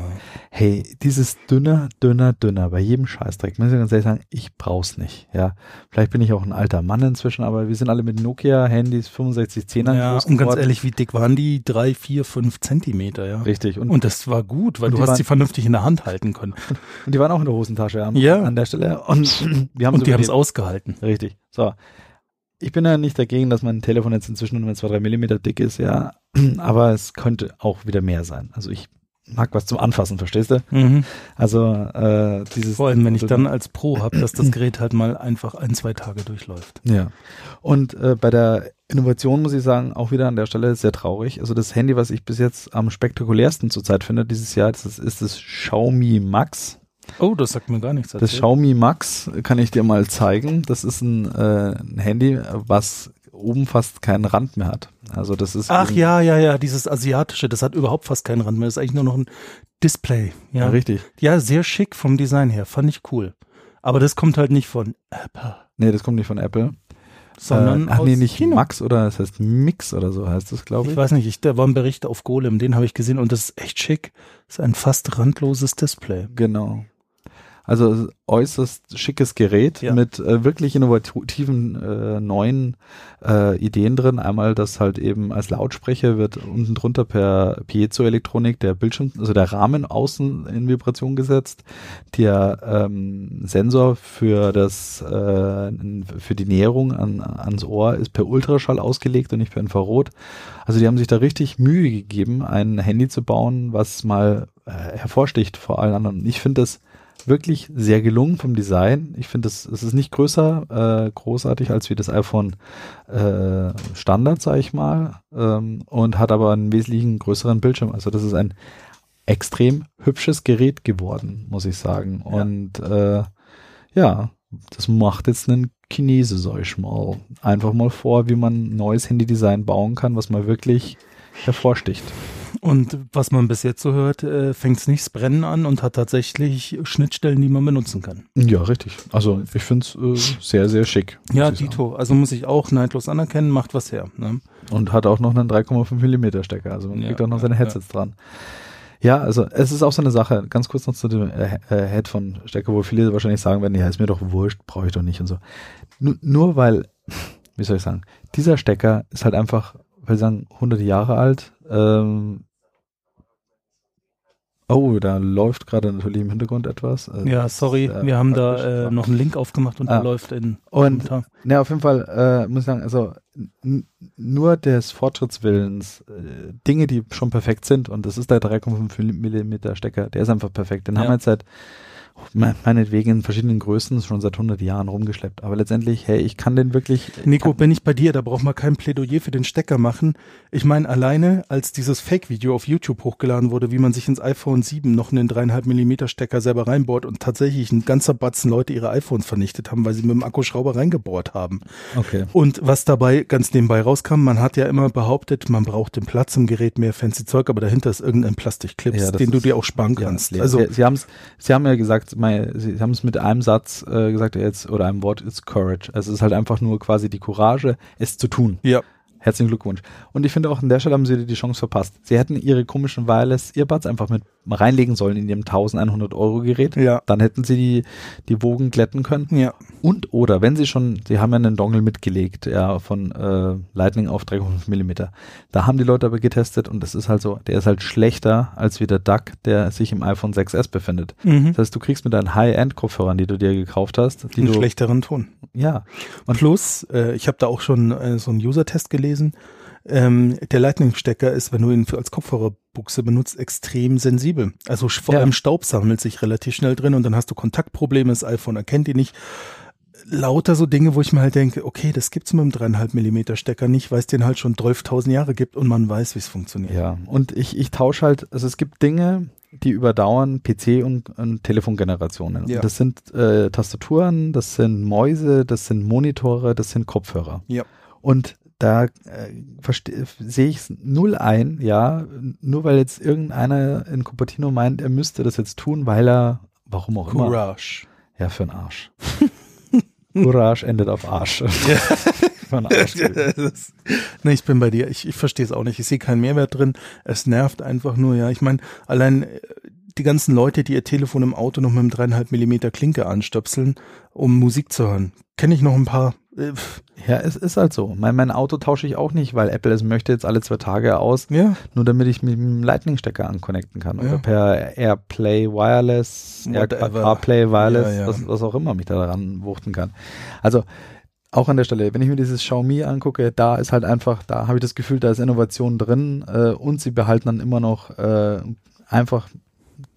Hey, dieses dünner, dünner, dünner, bei jedem Scheißdreck, muss ich ganz ehrlich sagen, ich brauch's nicht, ja. Vielleicht bin ich auch ein alter Mann inzwischen, aber wir sind alle mit Nokia-Handys 6510 ja, und ganz ehrlich, wie dick waren die? Drei, vier, fünf Zentimeter, ja. Richtig. Und, Und das war gut, weil du hast waren- sie vernünftig in der Hand halten können. und die waren auch in der Hosentasche ja, Ja. an der Stelle. Und wir haben Und die haben es ausgehalten. Richtig. So. Ich bin ja nicht dagegen, dass mein Telefon jetzt inzwischen nur zwei, drei Millimeter dick ist, ja. Aber es könnte auch wieder mehr sein. Also ich mag was zum Anfassen, verstehst du? Mhm. Also äh, dieses Vor allem, wenn ich dann als Pro habe, dass das Gerät halt mal einfach ein, zwei Tage durchläuft. Ja. Und äh, bei der Innovation muss ich sagen, auch wieder an der Stelle sehr traurig. Also das Handy, was ich bis jetzt am spektakulärsten zurzeit finde dieses Jahr, das ist, ist das Xiaomi Max. Oh, das sagt mir gar nichts. Das erzähl. Xiaomi Max kann ich dir mal zeigen. Das ist ein, äh, ein Handy, was oben fast keinen Rand mehr hat. Also das ist Ach ja, ja, ja, dieses asiatische, das hat überhaupt fast keinen Rand mehr. Das ist eigentlich nur noch ein Display. ja, Ja, richtig. ja sehr schick vom Design her. Fand ich cool. Aber das kommt halt nicht von Apple, Nee, das kommt nicht von Apple. sondern äh, ach nee, nicht China. Max oder das heißt Mix oder so heißt das, glaube Ich ich. weiß nicht, ich, da war ein Bericht auf Golem, den habe ich gesehen und das ist echt schick. Das ist ein fast randloses Display. Genau. Also äußerst schickes Gerät Ja. mit äh, wirklich innovativen äh, neuen äh, Ideen drin. Einmal, dass halt eben als Lautsprecher wird unten drunter per Piezoelektronik der Bildschirm, also der Rahmen außen in Vibration gesetzt. Der ähm, Sensor für das äh, für die Näherung an, ans Ohr ist per Ultraschall ausgelegt und nicht per Infrarot. Also die haben sich da richtig Mühe gegeben, ein Handy zu bauen, was mal äh, hervorsticht vor allen anderen. Ich finde das wirklich sehr gelungen vom Design. Ich finde, es ist nicht größer, äh, großartig als wie das iPhone äh, Standard, sage ich mal, ähm, und hat aber einen wesentlichen größeren Bildschirm. Also das ist ein extrem hübsches Gerät geworden, muss ich sagen. Ja. Und äh, ja, das macht jetzt einen Chinese, sag ich mal, einfach mal vor, wie man ein neues Handydesign bauen kann, was mal wirklich hervorsticht. Und was man bis jetzt so hört, äh, fängt es nicht das Brennen an und hat tatsächlich Schnittstellen, die man benutzen kann. Ja, richtig. Also ich finde es äh, sehr, sehr schick. Ja, ich sagen. Dito. Also muss ich auch neidlos anerkennen, macht was her. Ne? Und hat auch noch einen 3,5 Millimeter Stecker. Also man Ja, kriegt auch noch ja, seine Headsets dran. Ja, also es ist auch so eine Sache, ganz kurz noch zu dem äh, äh, Headphone-Stecker, wo viele wahrscheinlich sagen werden, ja, ist mir doch wurscht, brauche ich doch nicht und so. Nur, nur weil, wie soll ich sagen, dieser Stecker ist halt einfach, will sagen, 100 Jahre alt. Ähm, oh, da läuft gerade natürlich im Hintergrund etwas. Äh, Ja, sorry, äh, wir haben da äh, noch einen Link aufgemacht und Ah. der läuft in Und. Ne, auf jeden Fall äh, muss ich sagen, also nur des Fortschrittswillens, äh, Dinge, die schon perfekt sind, und das ist der 3,5 Millimeter Stecker, der ist einfach perfekt. Den Ja. haben wir jetzt seit, meinetwegen in verschiedenen Größen, schon seit 100 Jahren rumgeschleppt. Aber letztendlich, hey, ich kann den wirklich. Nico, bin ich bei dir, da braucht man kein Plädoyer für den Stecker machen. Ich meine, alleine als dieses Fake-Video auf YouTube hochgeladen wurde, wie man sich ins iPhone 7 noch einen 3,5 Millimeter Stecker selber reinbohrt und tatsächlich ein ganzer Batzen Leute ihre iPhones vernichtet haben, weil sie mit dem Akkuschrauber reingebohrt haben. Okay. Und was dabei ganz nebenbei rauskam, man hat ja immer behauptet, man braucht den Platz im Gerät, mehr fancy Zeug, aber dahinter ist irgendein Plastikclips, Ja, den du dir auch sparen Ja, kannst. also, sie, sie, sie haben ja gesagt, mein, sie haben es mit einem Satz äh, gesagt, jetzt, oder einem Wort, it's courage. Also es ist halt einfach nur quasi die Courage, es zu tun. ja, Herzlichen Glückwunsch. Und ich finde auch an der Stelle haben sie die Chance verpasst. Sie hätten ihre komischen Wireless Earbuds einfach mit reinlegen sollen in ihrem 1100 Euro Gerät. ja, Dann hätten sie die, die Wogen glätten können. ja. Und oder wenn sie schon, sie haben ja einen Dongle mitgelegt, ja, von äh, Lightning auf 3,5 Millimeter. Da haben die Leute aber getestet und das ist halt so, der ist halt schlechter als wie der DUC, der sich im iPhone 6S befindet. Mhm. Das heißt, du kriegst mit deinen High-End-Kopfhörern, die du dir gekauft hast, die einen du, schlechteren Ton. ja, Und Plus, äh, ich habe da auch schon äh, so einen User-Test gelesen. Ähm, der Lightning-Stecker ist, wenn du ihn für, als Kopfhörerbuchse benutzt, extrem sensibel. Also vor Ja. allem Staub sammelt sich relativ schnell drin und dann hast du Kontaktprobleme, das iPhone erkennt ihn nicht. Lauter so Dinge, wo ich mir halt denke, okay, das gibt's mit dem 3,5 Millimeter Stecker nicht, weil es den halt schon 12.000 Jahre gibt und man weiß, wie es funktioniert. Ja, und ich, ich tausche halt, also es gibt Dinge, die überdauern PC und, und Telefongenerationen. Ja. Das sind äh, Tastaturen, das sind Mäuse, das sind Monitore, das sind Kopfhörer. Ja. Und da äh, sehe ich es null ein, ja, nur weil jetzt irgendeiner in Cupertino meint, er müsste das jetzt tun, weil er, warum auch immer. Courage. Ja, für einen Arsch. Courage endet auf Arsch. Arsch. Nee, ich bin bei dir. Ich, ich verstehe es auch nicht. Ich sehe keinen Mehrwert drin. Es nervt einfach nur, ja. Ich meine, allein äh, die ganzen Leute, die ihr Telefon im Auto noch mit einem dreieinhalb Millimeter Klinke anstöpseln, um Musik zu hören. Kenne ich noch ein paar. Äh, Ja, es ist halt so. Mein, mein Auto tausche ich auch nicht, weil Apple es möchte jetzt alle zwei Tage aus, ja, nur damit ich mit dem Lightning-Stecker anconnecten kann. Ja. Oder per AirPlay Wireless, Whatever. CarPlay Wireless, ja. Was, was auch immer mich da daran wuchten kann. Also auch an der Stelle, wenn ich mir dieses Xiaomi angucke, da ist halt einfach, da habe ich das Gefühl, da ist Innovation drin äh, und sie behalten dann immer noch äh, einfach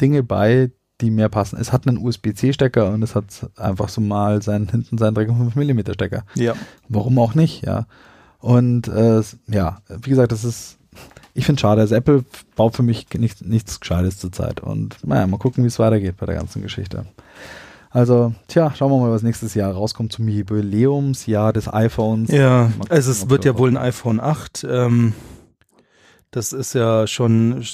Dinge bei, die mehr passen. Es hat einen USB-C-Stecker und es hat einfach so mal seinen, hinten seinen 3,5 mm Stecker. ja. Warum auch nicht, ja. Und äh, ja, wie gesagt, das ist, ich finde schade. Also Apple baut für mich nichts, nichts Gescheites zurzeit. Und naja, mal gucken, wie es weitergeht bei der ganzen Geschichte. Also, tja, schauen wir mal, was nächstes Jahr rauskommt zum Jubiläumsjahr des iPhones. Ja, also es wird ja wohl ein iPhone 8. Ähm, Das ist ja schon, äh,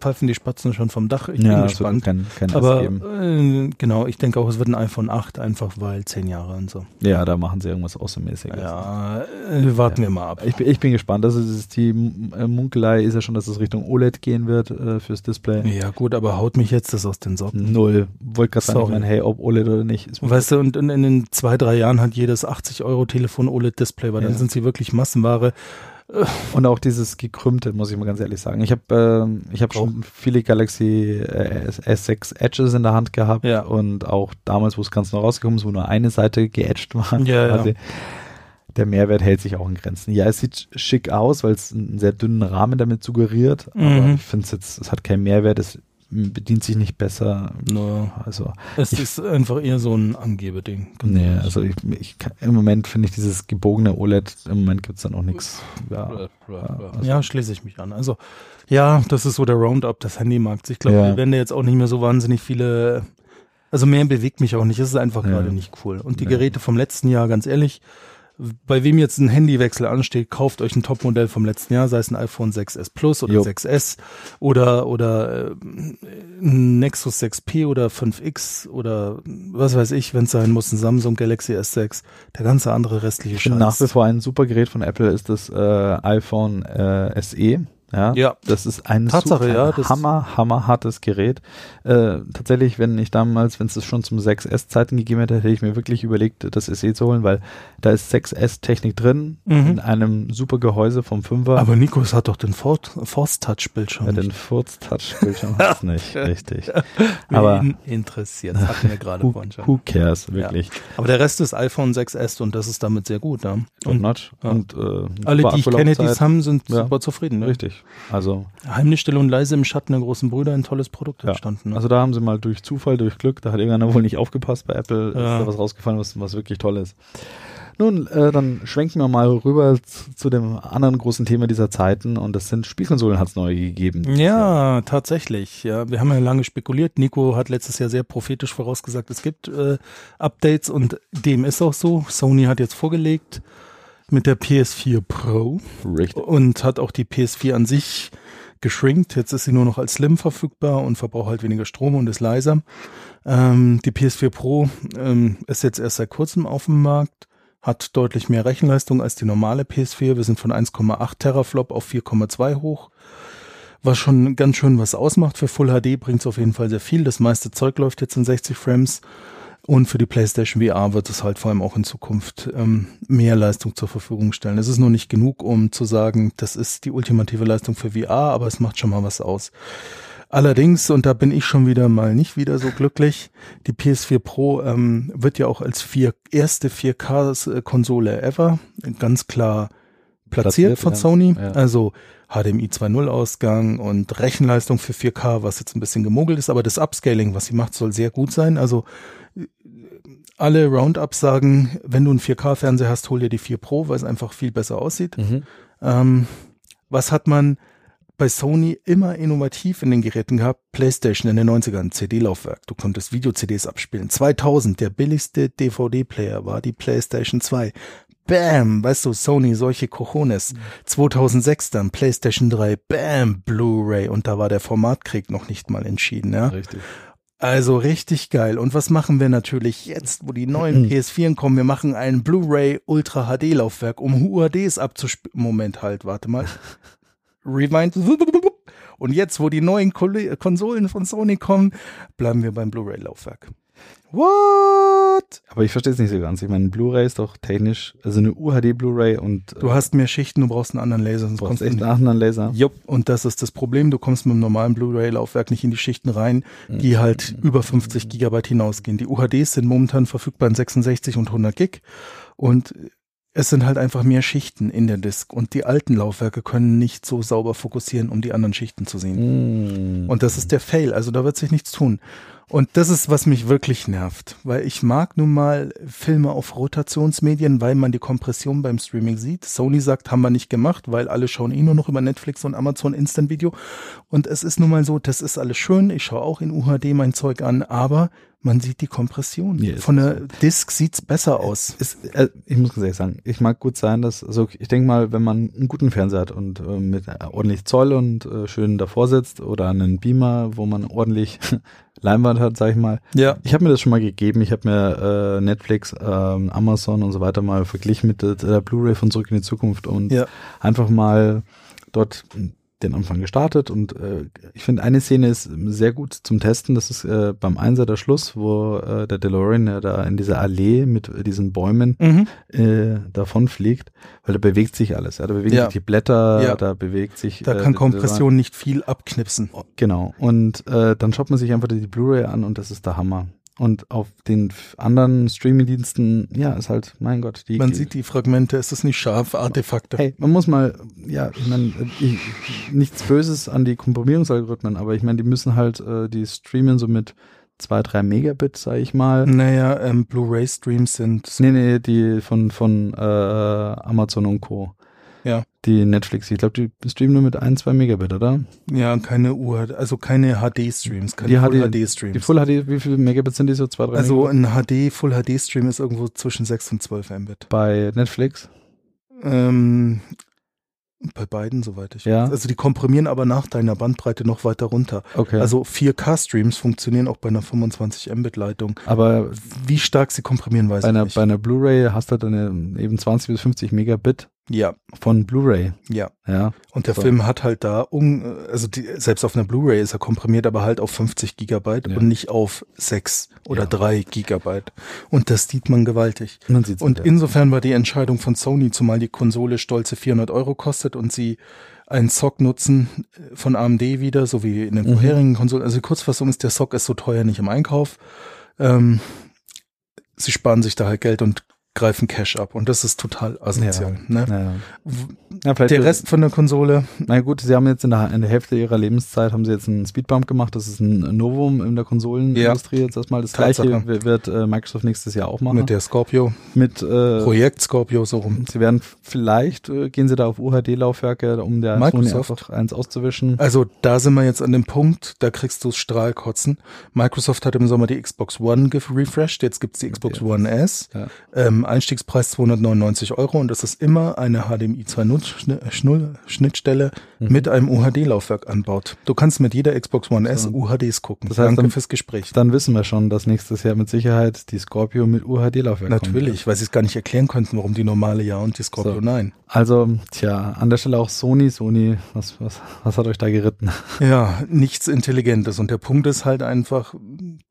pfeifen die Spatzen schon vom Dach. Ich bin ja, wird gespannt. kein, kein Aber äh, genau, ich denke auch, es wird ein iPhone 8, einfach weil zehn Jahre und so. Ja, da machen sie irgendwas Außermäßiges. Ja, äh, warten wir mal ab. Ich, bin- ich bin gespannt. Also die äh, Munkelei ist ja schon, dass es Richtung OLED gehen wird äh, fürs Display. Ja gut, aber haut mich jetzt das aus den Socken. Null. Wollte gerade sagen, ich Sorry. meine, hey, ob OLED oder nicht. Weißt du, und in, in den zwei, drei Jahren hat jedes 80-Euro-Telefon OLED-Display, weil dann Ja. sind sie wirklich Massenware. Und auch dieses gekrümmte, muss ich mal ganz ehrlich sagen. Ich habe ich habe schon viele Galaxy äh, S- S6 Edges in der Hand gehabt Ja. und auch damals, wo es ganz neu rausgekommen ist, wo nur eine Seite geedged war. Ja, ja. quasi. Der Mehrwert hält sich auch in Grenzen. Ja, es sieht schick aus, weil es einen sehr dünnen Rahmen damit suggeriert, aber Mhm. ich finde es jetzt, es hat keinen Mehrwert, es bedient sich nicht besser. No. Also, Es Ich- ist einfach eher so ein Angebeding. nee, also ich, ich kann, im Moment finde ich dieses gebogene OLED, im Moment gibt's da noch nichts. Ja, also- Ja, schließe ich mich an. Also, ja, das ist so der Roundup des Handymarkts. Ich glaube, Ja. wir werden da jetzt auch nicht mehr so wahnsinnig viele. Also mehr bewegt mich auch nicht. Es ist einfach Ja. gerade nicht cool. Und die Ja. Geräte vom letzten Jahr, ganz ehrlich, bei wem jetzt ein Handywechsel ansteht, kauft euch ein Topmodell vom letzten Jahr, sei es ein iPhone 6s Plus oder Jo. 6s oder oder äh, ein Nexus 6P oder 5X oder was weiß ich, wenn es sein muss, ein Samsung Galaxy S6, der ganze andere restliche Ich finde nach wie Scheiß. vor ein super Gerät von Apple ist das äh, iPhone äh, SE. Ja, Ja. das ist ein Tatsache, super, ja, das- hammer, hammer hartes Gerät. Äh, tatsächlich, wenn ich damals, wenn es das schon zum 6S-Zeiten gegeben hätte, hätte ich mir wirklich überlegt, das SE zu holen, weil da ist 6S-Technik drin, Mhm. in einem super Gehäuse vom 5er. Aber Nikos hat doch den For- Force-Touch-Bildschirm. ja, den nicht. Furz-Touch-Bildschirm hat's nicht, richtig. Aber Wen interessiert, das hatten wir gerade who, vorhin schon. who cares, wirklich. Aber der Rest ist iPhone 6S und das ist damit sehr gut. Ja. Und notch. ja. Und, äh, alle, die ich kenne, die es haben, sind Ja. super zufrieden. Ne? Richtig. Also, Heimlich still und leise im Schatten der großen Brüder ein tolles Produkt Ja. entstanden. Ne? Also da haben sie mal durch Zufall, durch Glück, da hat irgendeiner wohl nicht aufgepasst bei Apple, ist Ja. da was rausgefallen, was, was wirklich toll ist. Nun, äh, dann schwenken wir mal rüber zu, zu dem anderen großen Thema dieser Zeiten und das sind Spielkonsolen hat es neue gegeben. Ja, tatsächlich. Ja, wir haben ja lange spekuliert. Nico hat letztes Jahr sehr prophetisch vorausgesagt, es gibt äh, Updates und dem ist auch so. Sony hat jetzt vorgelegt mit der PS4 Pro Richtig. und hat auch die PS4 an sich geschrinkt. Jetzt ist sie nur noch als Slim verfügbar und verbraucht halt weniger Strom und ist leiser. Ähm, die PS4 Pro ähm, ist jetzt erst seit kurzem auf dem Markt, hat deutlich mehr Rechenleistung als die normale PS4. Wir sind von 1,8 Teraflop auf 4,2 hoch. Was schon ganz schön was ausmacht. Für Full HD bringt es auf jeden Fall sehr viel. Das meiste Zeug läuft jetzt in 60 Frames. Und für die PlayStation VR wird es halt vor allem auch in Zukunft ähm, mehr Leistung zur Verfügung stellen. Es ist nur nicht genug, um zu sagen, das ist die ultimative Leistung für VR, aber es macht schon mal was aus. Allerdings, und da bin ich schon wieder mal nicht wieder so glücklich, die PS4 Pro ähm, wird ja auch als vier, erste 4K-Konsole ever ganz klar platziert, Platziert, von ja. Sony. Ja. Also HDMI 2.0 Ausgang und Rechenleistung für 4K, was jetzt ein bisschen gemogelt ist, aber das Upscaling, was sie macht, soll sehr gut sein. Also alle Roundups sagen, wenn du einen 4K-Fernseher hast, hol dir die 4 Pro, weil es einfach viel besser aussieht. Mhm. Ähm, was hat man bei Sony immer innovativ in den Geräten gehabt? PlayStation in den 90ern, CD-Laufwerk. Du konntest Video-CDs abspielen. 2000, der billigste DVD-Player war die PlayStation 2. Bam, weißt du, Sony, solche Cojones. 2006 dann PlayStation 3, bam, Blu-ray. Und da war der Formatkrieg noch nicht mal entschieden, ja. Richtig. Also richtig geil. Und was machen wir natürlich jetzt, wo die neuen PS4 kommen? Wir machen ein Blu-ray Ultra HD Laufwerk, um UHDs abzuspielen. Moment halt, warte mal. Rewind. Und jetzt, wo die neuen Konsolen von Sony kommen, bleiben wir beim Blu-ray Laufwerk. What? Aber ich verstehe es nicht so ganz. Ich meine, Blu-ray ist doch technisch, also eine UHD Blu-ray und Du hast mehr Schichten, du brauchst einen anderen Laser, sonst brauchst du echt nicht. einen anderen Laser. Jupp, und das ist das Problem. Du kommst mit dem normalen Blu-ray-Laufwerk nicht in die Schichten rein, die halt über 50 Gigabyte hinausgehen. Die UHDs sind momentan verfügbar in 66 und 100 Gig und es sind halt einfach mehr Schichten in der Disk und die alten Laufwerke können nicht so sauber fokussieren, um die anderen Schichten zu sehen. Mhm. Und das ist der Fail, also da wird sich nichts tun. Und das ist, was mich wirklich nervt, weil ich mag nun mal Filme auf Rotationsmedien, weil man die Kompression beim Streaming sieht. Sony sagt, haben wir nicht gemacht, weil alle schauen eh nur noch über Netflix und Amazon Instant Video. Und es ist nun mal so, das ist alles schön, ich schaue auch in UHD mein Zeug an, aber Man sieht die Kompression. Ist Von der Disk sieht's besser aus. Ist, äh, ich muss ganz ehrlich sagen, ich mag gut sein, dass, also ich denke mal, wenn man einen guten Fernseher hat und äh, mit ordentlich Zoll und äh, schön davor sitzt oder einen Beamer, wo man ordentlich Leinwand hat, sag ich mal. Ja. Ich habe mir das schon mal gegeben. Ich habe mir äh, Netflix, ähm, Amazon und so weiter mal verglichen mit der, der Blu-ray von Zurück in die Zukunft und Ja. einfach mal dort den Anfang gestartet und äh, ich finde eine Szene ist sehr gut zum Testen, das ist äh, beim Einser der Schluss, wo äh, der DeLorean ja da in dieser Allee mit äh, diesen Bäumen Mhm. äh, davon fliegt, weil da bewegt sich alles, ja, da bewegen Ja. sich die Blätter, Ja. da bewegt sich Da äh, kann der- Kompression nicht viel abknipsen. Genau. Und äh, dann schaut man sich einfach die Blu-ray an und das ist der Hammer. Und auf den anderen Streaming-Diensten, ja, ist halt, mein Gott, die. Man sieht die Fragmente, es ist nicht scharf, Artefakte. Hey, man muss mal, ja, ich meine, ich, nichts Böses an die Komprimierungsalgorithmen, aber ich meine, die müssen halt, äh, die streamen so mit zwei, drei Megabit, sag ich mal. Naja, ähm, Blu-ray-Streams sind Nee, nee, die von, von äh, Amazon und Co. Ja. Die Netflix, ich glaube, die streamen nur mit ein, zwei Megabit, oder? ja keine Uhr, also keine HD-Streams, keine Die Full HD HD-Streams. Die Full HD, wie viele Megabit sind die so? Zwei, drei also Megabit? ein HD, Full HD-Stream ist irgendwo zwischen 6 und 12 Mbit. Bei Netflix? Ähm, bei beiden, soweit ich Ja. weiß. Also die komprimieren aber nach deiner Bandbreite noch weiter runter. Okay. Also 4K-Streams funktionieren auch bei einer 25 Mbit-Leitung. aber Wie stark sie komprimieren, weiß ich einer, nicht. bei einer Blu-ray hast du dann eben 20 bis 50 Megabit ja, von Blu-ray. ja. Ja. Und der So. Film hat halt da, un, also die, selbst auf einer Blu-ray ist er komprimiert, aber halt auf 50 Gigabyte Ja. und nicht auf 6 oder Ja. 3 Gigabyte. Und das sieht man gewaltig. Man sieht's Und insofern war die Entscheidung von Sony, zumal die Konsole stolze 400 Euro kostet und sie einen SOC nutzen äh, von AMD wieder, so wie in den Mhm. vorherigen Konsolen. Also die Kurzfassung ist, der SOC ist so teuer nicht im Einkauf. Ähm, sie sparen sich da halt Geld und greifen Cash ab. Und das ist total asozial. Ne? ja. W- Ja, vielleicht Der Rest von der Konsole, Na gut, sie haben jetzt in der, in der Hälfte ihrer Lebenszeit haben sie jetzt einen Speedbump gemacht. Das ist ein Novum in der Konsolenindustrie jetzt erstmal. Das Tatsache. gleiche wird, äh, Microsoft nächstes Jahr auch machen. mit der Scorpio, mit äh, Projekt Scorpio so rum. Sie werden vielleicht äh, gehen sie da auf UHD-Laufwerke, um der Microsoft. Sony einfach eins auszuwischen. Also da sind wir jetzt an dem Punkt, da kriegst du Strahlkotzen. Microsoft hat im Sommer die Xbox One refreshed, jetzt gibt's die Xbox Ja. One S. Ja. Einstiegspreis 299 Euro und das ist immer eine HDMI 2.0 Schnittstelle Mhm. mit einem UHD-Laufwerk anbaut. Du kannst mit jeder Xbox One S So. UHDs gucken. Das heißt, Danke dann- fürs Gespräch. Dann wissen wir schon, dass nächstes Jahr mit Sicherheit die Scorpio mit UHD-Laufwerk kommt. Natürlich, weil sie es gar nicht erklären könnten, warum die normale ja und die Scorpio So. nein. Also, tja, an der Stelle auch Sony. Sony, was, was, was hat euch da geritten? Ja, nichts Intelligentes. Und der Punkt ist halt einfach,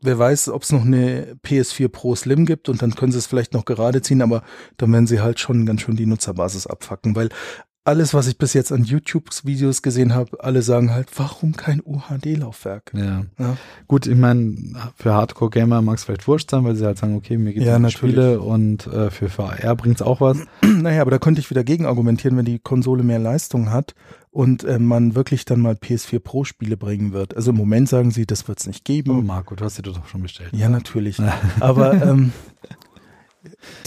wer weiß, ob es noch eine PS4 Pro Slim gibt und dann können sie es vielleicht noch gerade ziehen, aber dann werden sie halt schon ganz schön die Nutzerbasis abfacken, weil alles, was ich bis jetzt an YouTube-Videos gesehen habe, alle sagen halt, warum kein UHD-Laufwerk? Ja. Ja. Gut, ich meine, für Hardcore-Gamer mag es vielleicht wurscht sein, weil sie halt sagen, okay, mir geht es Ja, um. Spiele und äh, für VR bringt's auch was. Naja, aber da könnte ich wieder gegen argumentieren, wenn die Konsole mehr Leistung hat und äh, man wirklich dann mal PS4 Pro Spiele bringen wird. Also im Moment sagen sie, das wird es nicht geben. Oh, Marco, du hast sie doch schon bestellt. Ja, natürlich. Aber ähm,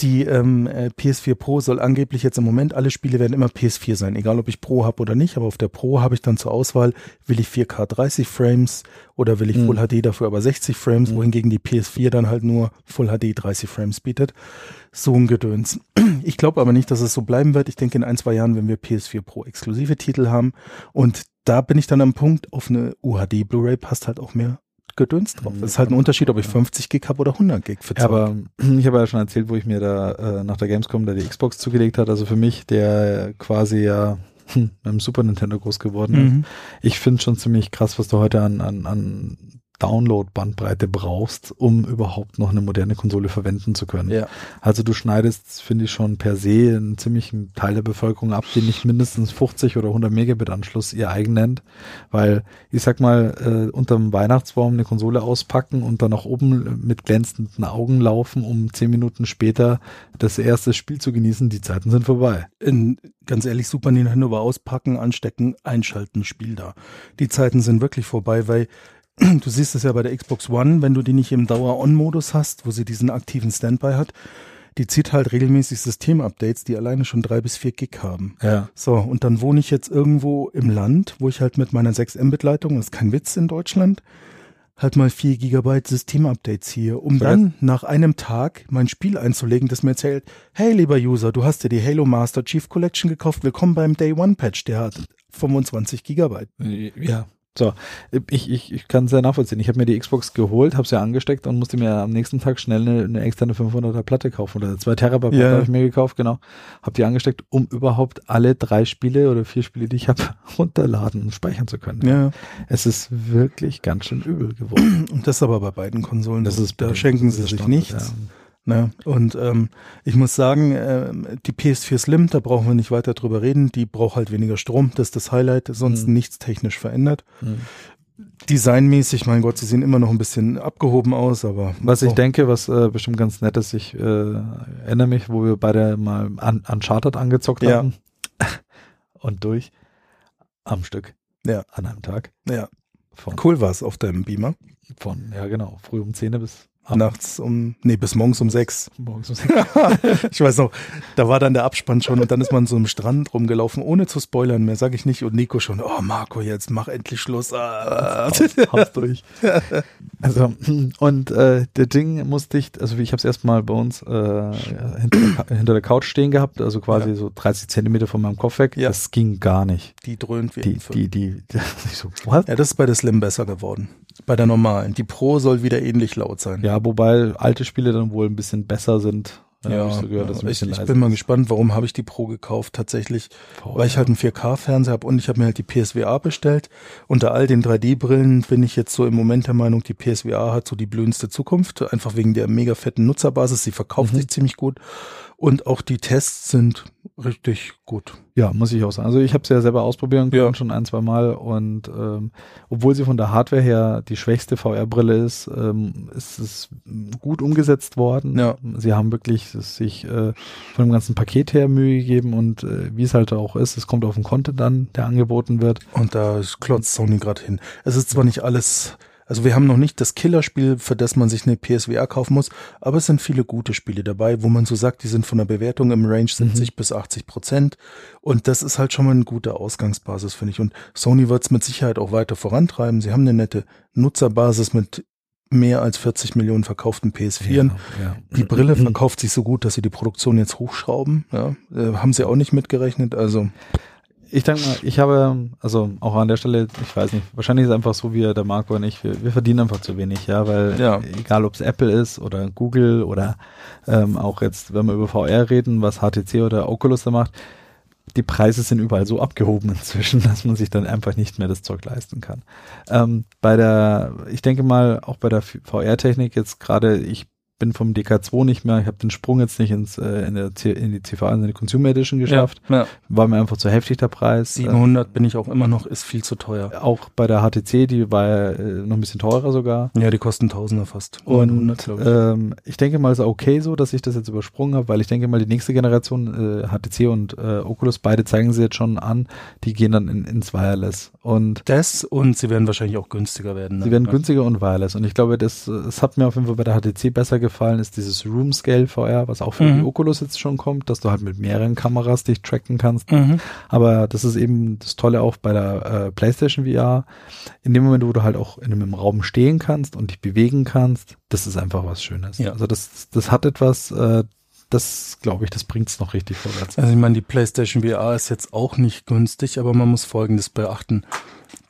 die ähm, äh, PS4 Pro soll angeblich jetzt im Moment, alle Spiele werden immer PS4 sein, egal ob ich Pro habe oder nicht, aber auf der Pro habe ich dann zur Auswahl, will ich 4K 30 Frames oder will ich Mhm. Full HD dafür aber 60 Frames, wohingegen die PS4 dann halt nur Full HD 30 Frames bietet. So ein Gedöns. Ich glaube aber nicht, dass es so bleiben wird. Ich denke, in ein, zwei Jahren, wenn wir PS4 Pro exklusive Titel haben und da bin ich dann am Punkt, auf eine UHD Blu-ray passt halt auch mehr Gedöns drauf. Es ist halt ein Unterschied, ob ich 50 Gig habe oder 100 Gig für aber ich habe ja schon erzählt, wo ich mir da äh, nach der Gamescom da die Xbox zugelegt hat. Also für mich, der quasi ja mit dem Super Nintendo groß geworden ist. Mhm. Ich finde schon ziemlich krass, was du heute an, an, an Download-Bandbreite brauchst, um überhaupt noch eine moderne Konsole verwenden zu können. Ja. Also du schneidest, finde ich schon per se einen ziemlichen Teil der Bevölkerung ab, die nicht mindestens 50 oder 100 Megabit Anschluss ihr eigen nennt, weil ich sag mal, äh, unterm Weihnachtsbaum eine Konsole auspacken und dann nach oben mit glänzenden Augen laufen, um zehn Minuten später das erste Spiel zu genießen, die Zeiten sind vorbei. In, ganz ehrlich, Super Nintendo auspacken, anstecken, einschalten, Spiel da. Die Zeiten sind wirklich vorbei, weil du siehst es ja bei der Xbox One, wenn du die nicht im Dauer-On-Modus hast, wo sie diesen aktiven Standby hat, die zieht halt regelmäßig System-Updates, die alleine schon drei bis vier Gig haben. Ja. So, und dann wohne ich jetzt irgendwo im Land, wo ich halt mit meiner 6 Mbit-Leitung, das ist kein Witz in Deutschland, halt mal 4 Gigabyte Systemupdates hier, um dann nach einem Tag mein Spiel einzulegen, das mir erzählt, hey lieber User, du hast dir die Halo Master Chief Collection gekauft, willkommen beim Day One Patch, der hat 25 Gigabyte. Ja. So, ich, ich, ich kann es sehr nachvollziehen. Ich habe mir die Xbox geholt, habe sie ja angesteckt und musste mir am nächsten Tag schnell eine, eine externe 500er Platte kaufen oder zwei Terabyte Platte Ja. habe ich mir gekauft, genau. Habe die angesteckt, um überhaupt alle drei Spiele oder vier Spiele, die ich habe, runterladen und speichern zu können. Ja, Es ist wirklich ganz schön übel geworden. und das aber bei beiden Konsolen. Das ist da schenken sie sich nichts. Ne? Und ähm, ich muss sagen, ähm, die PS4 Slim, da brauchen wir nicht weiter drüber reden, die braucht halt weniger Strom, das ist das Highlight, sonst Mhm. nichts technisch verändert. Mhm. Designmäßig, mein Gott, sie sehen immer noch ein bisschen abgehoben aus, aber Was ich Oh, denke, was äh, bestimmt ganz nett ist, ich äh, erinnere mich, wo wir beide mal an Uncharted angezockt Ja. haben. Und durch. Am Stück. Ja. An einem Tag. Ja, Von, cool war's auf deinem Beamer. von, ja genau, früh um 10 bis Nachts um, nee, bis morgens um sechs. morgens um 6. ich weiß noch, da war dann der Abspann schon und dann ist man so am Strand rumgelaufen, ohne zu spoilern mehr, sag ich nicht. Und Nico schon, oh Marco, jetzt mach endlich Schluss. Ah. Hab's durch. Also, und äh, der Ding musste ich, also ich habe es erstmal bei uns äh, hinter, der, hinter der Couch stehen gehabt, also quasi Ja. so 30 Zentimeter von meinem Kopf weg. Ja. Das ging gar nicht. Die dröhnt wie Die, die, die, die so, what? Ja, das ist bei der Slim besser geworden. Bei der normalen. Die Pro soll wieder ähnlich laut sein. Ja, wobei alte Spiele dann wohl ein bisschen besser sind. Äh, Ja, ich so gehört, ich, ich bin mal ist. gespannt, warum habe ich die Pro gekauft tatsächlich, Oh, weil ich halt einen 4K-Fernseher habe und ich habe mir halt die PSVR bestellt. Unter all den 3D-Brillen bin ich jetzt so im Moment der Meinung, die PSVR hat so die blühendste Zukunft, einfach wegen der mega fetten Nutzerbasis. Sie verkauft Mhm. sich ziemlich gut und auch die Tests sind richtig gut. Ja, muss ich auch sagen. Also ich habe es ja selber ausprobieren können, Ja. schon ein, zwei Mal und ähm, obwohl sie von der Hardware her die schwächste VR-Brille ist, ähm, ist es gut umgesetzt worden. Ja. Sie haben wirklich sich äh, von dem ganzen Paket her Mühe gegeben und äh, wie es halt auch ist, es kommt auf den Content an, der angeboten wird. Und da klotzt Sony gerade hin. Es ist zwar nicht alles, also wir haben noch nicht das Killerspiel, für das man sich eine PSVR kaufen muss, aber es sind viele gute Spiele dabei, wo man so sagt, die sind von der Bewertung im Range 70 bis 80 Prozent. Und das ist halt schon mal eine gute Ausgangsbasis, finde ich. Und Sony wird es mit Sicherheit auch weiter vorantreiben. Sie haben eine nette Nutzerbasis mit mehr als 40 Millionen verkauften PS4. Ja, ja. Die Brille verkauft sich so gut, dass sie die Produktion jetzt hochschrauben. Ja, äh, haben sie auch nicht mitgerechnet. Also Ich denke mal, ich habe, also auch an der Stelle, ich weiß nicht, wahrscheinlich ist es einfach so wie der Marco und ich, wir, wir verdienen einfach zu wenig, ja, weil Ja. egal ob es Apple ist oder Google oder ähm, auch jetzt, wenn wir über VR reden, was HTC oder Oculus da macht, die Preise sind überall so abgehoben inzwischen, dass man sich dann einfach nicht mehr das Zeug leisten kann. Ähm, bei der, ich denke mal, auch bei der VR-Technik jetzt gerade, ich bin vom DK2 nicht mehr, ich habe den Sprung jetzt nicht ins, äh, in, der, C- in die CV, in die Consumer Edition geschafft, Ja, ja. war mir einfach zu heftig der Preis. 700 bin ich auch immer noch, ist viel zu teuer. auch bei der HTC, die war ja, äh, noch ein bisschen teurer sogar. Ja, die kosten Tausender fast. Und 100, glaub ich. ähm, ich denke mal, es ist okay so, dass ich das jetzt übersprungen habe, weil ich denke mal, die nächste Generation, äh, HTC und äh, Oculus, beide zeigen sie jetzt schon an, die gehen dann in, ins Wireless. Und das und sie werden wahrscheinlich auch günstiger werden. Ne? sie werden günstiger und wireless. Und ich glaube, das, es hat mir auf jeden Fall bei der HTC besser gefallen, ist dieses Room Scale VR, was auch für Mhm. die Oculus jetzt schon kommt, dass du halt mit mehreren Kameras dich tracken kannst. Mhm. Aber das ist eben das Tolle auch bei der äh, PlayStation VR. In dem Moment, wo du halt auch in einem Raum stehen kannst und dich bewegen kannst, das ist einfach was Schönes. Ja. Also das, das hat etwas, äh, das glaube ich, das bringt es noch richtig vorwärts. Also ich meine, die PlayStation VR ist jetzt auch nicht günstig, aber man muss Folgendes beachten.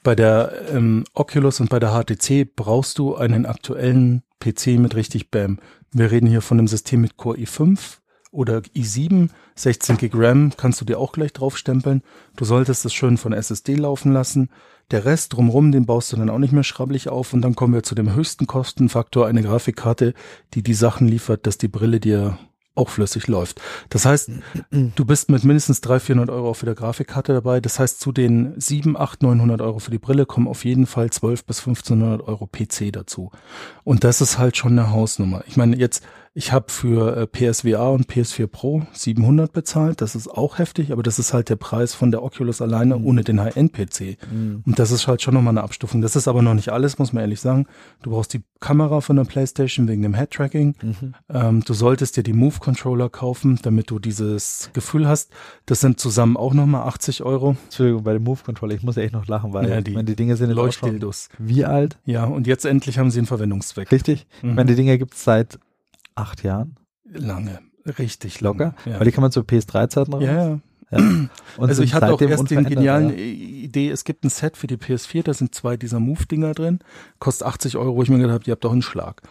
Bei der ähm, Oculus und bei der HTC brauchst du einen aktuellen PC mit richtig BAM. Wir reden hier von einem System mit Core i5 oder i7, 16 GB RAM kannst du dir auch gleich draufstempeln. Du solltest es schön von SSD laufen lassen. Der Rest drumrum, den baust du dann auch nicht mehr schrabbelig auf und dann kommen wir zu dem höchsten Kostenfaktor, eine Grafikkarte, die die Sachen liefert, dass die Brille dir auch flüssig läuft. Das heißt, du bist mit mindestens 300, 400 Euro für der Grafikkarte dabei. Das heißt, zu den 7, 8, 900 Euro für die Brille kommen auf jeden Fall 12 bis 1500 Euro PC dazu. Und das ist halt schon eine Hausnummer. Ich meine, jetzt Ich habe für äh, PSVR und PS4 Pro 700 bezahlt. Das ist auch heftig, aber das ist halt der Preis von der Oculus alleine ohne den High-End-PC. Mhm. Und das ist halt schon nochmal eine Abstufung. Das ist aber noch nicht alles, muss man ehrlich sagen. Du brauchst die Kamera von der PlayStation wegen dem Head-Tracking. Mhm. Ähm, du solltest dir die Move-Controller kaufen, damit du dieses Gefühl hast. Das sind zusammen auch nochmal 80 Euro. Entschuldigung, bei dem Move-Controller, ich muss echt noch lachen, weil Ja, die, wenn die Dinge sind jetzt Leuchtdildos. wie alt? Ja, und jetzt endlich haben sie einen Verwendungszweck. Richtig? Mhm. Ich meine, die Dinge gibt's seit acht Jahren Lange. Richtig locker, lange. Ja. weil die kann man zur PS3-Zeiten raus. ja, ja. Ja. Und also ich hatte auch erst den genialen ja. Idee, es gibt ein Set für die PS4, da sind zwei dieser Move-Dinger drin, kostet 80 Euro, wo ich mir gedacht habe, ihr habt doch einen Schlag.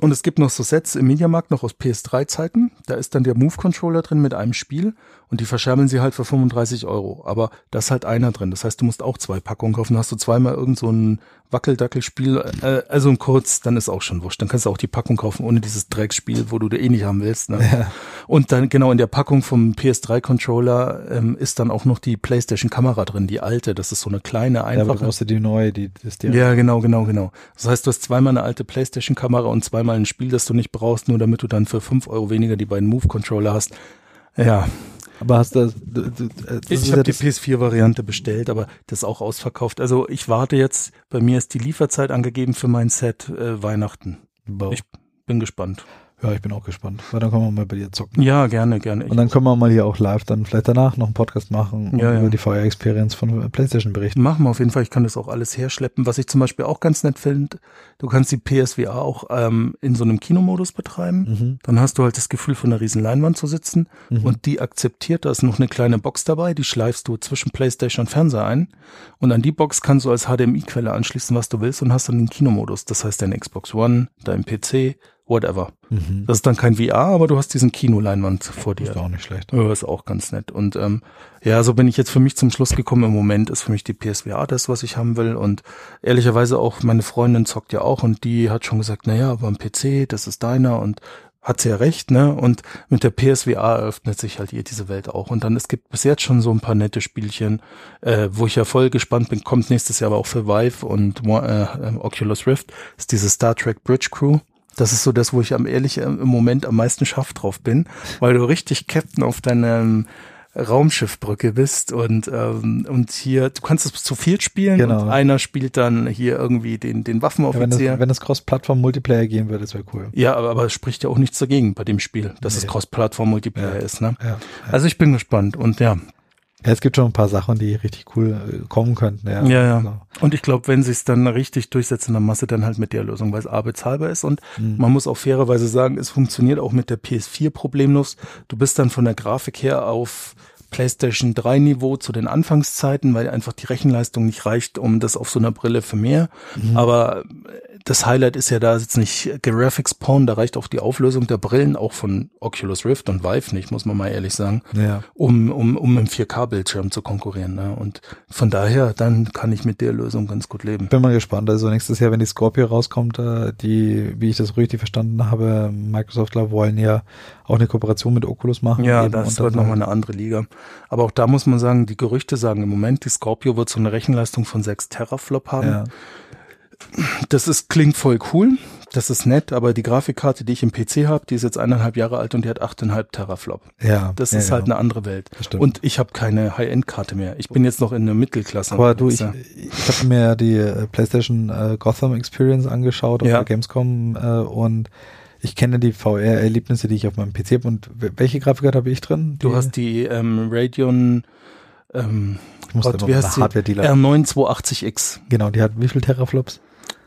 Und es gibt noch so Sets im Mediamarkt noch aus PS3-Zeiten. Da ist dann der Move-Controller drin mit einem Spiel und die verscherbeln sie halt für 35 Euro. Aber da ist halt einer drin. Das heißt, du musst auch zwei Packungen kaufen. Dann hast du zweimal irgend so ein Wackeldackelspiel, äh, also ein Kurz, dann ist auch schon wurscht. Dann kannst du auch die Packung kaufen ohne dieses Dreckspiel, wo du eh nicht haben willst. Ne? Ja. Und dann genau in der Packung vom PS3-Controller ähm, ist dann auch noch die PlayStation-Kamera drin, die alte. Das ist so eine kleine, Ja, einfache. brauchst du die neue, die das dir. Ja, genau, genau, genau. Das heißt, du hast zweimal eine alte PlayStation-Kamera und zweimal ein Spiel, das du nicht brauchst, nur damit du dann für fünf Euro weniger die beiden Move-Controller hast. Ja, Aber hast du, du, du äh, das ist ich ja habe die das- PS4-Variante bestellt, aber das ist auch ausverkauft. Also ich warte jetzt, bei mir ist die Lieferzeit angegeben für mein Set äh, Weihnachten. Wow. Ich bin gespannt. Ja, ich bin auch gespannt. Weil dann können wir mal bei dir zocken. Ja, gerne, gerne. Und dann können wir mal hier auch live dann vielleicht danach noch einen Podcast machen und Ja, ja. über die VR-Experience von PlayStation berichten. Machen wir auf jeden Fall. Ich kann das auch alles herschleppen. Was ich zum Beispiel auch ganz nett finde, du kannst die PSVR auch ähm, in so einem Kinomodus betreiben. Mhm. Dann hast du halt das Gefühl, von einer riesen Leinwand zu sitzen Mhm. und die akzeptiert, da ist noch eine kleine Box dabei, die schleifst du zwischen Playstation und Fernseher ein und an die Box kannst du als HDMI-Quelle anschließen, was du willst und hast dann den Kinomodus. Das heißt, dein Xbox One, dein PC, whatever. Mhm. Das ist dann kein VR, aber du hast diesen Kinoleinwand vor dir. ist auch nicht schlecht. Ja, ist auch ganz nett. Und ähm, ja, so bin ich jetzt für mich zum Schluss gekommen. Im Moment ist für mich die PSVR das, was ich haben will. Und ehrlicherweise auch meine Freundin zockt ja auch und die hat schon gesagt, na ja, aber am PC, das ist deiner und hat sie ja recht, ne? Und mit der PSVR eröffnet sich halt ihr diese Welt auch. Und dann, es gibt bis jetzt schon so ein paar nette Spielchen, äh, wo ich ja voll gespannt bin, kommt nächstes Jahr aber auch für Vive und äh, Oculus Rift, ist diese Star Trek Bridge Crew. Das ist so das, wo ich am ehrlich äh, im Moment am meisten scharf drauf bin, weil du richtig Captain auf deinem Raumschiffbrücke bist und ähm, und hier du kannst es zu viel spielen Genau. und einer spielt dann hier irgendwie den den Ja, wenn, Waffenoffizier. das, wenn das Cross-Plattform-Multiplayer gehen würde, das wäre cool. Ja, aber, aber es spricht ja auch nichts dagegen bei dem Spiel, dass es Nee. Cross-Plattform-Multiplayer Ja. ist. Ne? Ja. Ja. Also ich bin gespannt und ja, ja, es gibt schon ein paar Sachen, die richtig cool äh, kommen könnten. Ja, ja, ja. So. Und ich glaube, wenn sie es dann richtig durchsetzt in der Masse, dann halt mit der Lösung, weil es A bezahlbar ist und Mhm. man muss auch fairerweise sagen, es funktioniert auch mit der PS4 problemlos. Du bist dann von der Grafik her auf PlayStation 3 Niveau zu den Anfangszeiten, weil einfach die Rechenleistung nicht reicht, um das auf so einer Brille für mehr. Mhm. Aber das Highlight ist ja da jetzt nicht Graphics Porn, da reicht auch die Auflösung der Brillen, auch von Oculus Rift und Vive nicht, muss man mal ehrlich sagen Ja. um, um, um im 4K-Bildschirm zu konkurrieren. Ne? Und von daher, dann kann ich mit der Lösung ganz gut leben. Bin mal gespannt. Also nächstes Jahr, wenn die Scorpio rauskommt, äh, die, wie ich das richtig verstanden habe, Microsoft wollen ja auch eine Kooperation mit Oculus machen. Ja, das und wird nochmal eine andere Liga. Aber auch da muss man sagen, die Gerüchte sagen im Moment, die Scorpio wird so eine Rechenleistung von 6 Teraflop haben. Ja. Das ist, klingt voll cool. Das ist nett, aber die Grafikkarte, die ich im PC habe, die ist jetzt eineinhalb Jahre alt und die hat 8,5 Teraflop. ja. Das ja, ist halt genau. eine andere Welt. Stimmt. Und ich habe keine High-End-Karte mehr. Ich bin jetzt noch in der Mittelklasse. Aber du, ich, Ja. ich habe mir die äh, PlayStation äh, Gotham Experience angeschaut auf Ja. der Gamescom äh, und ich kenne die VR-Erlebnisse, die ich auf meinem PC habe. Und welche Grafikkarte habe ich drin? Du Die- hast die ähm, Radeon ähm, ich muss Gott, wie heißt die? Hardware-Dealer. R9280X. Genau, die hat wie viel Teraflops?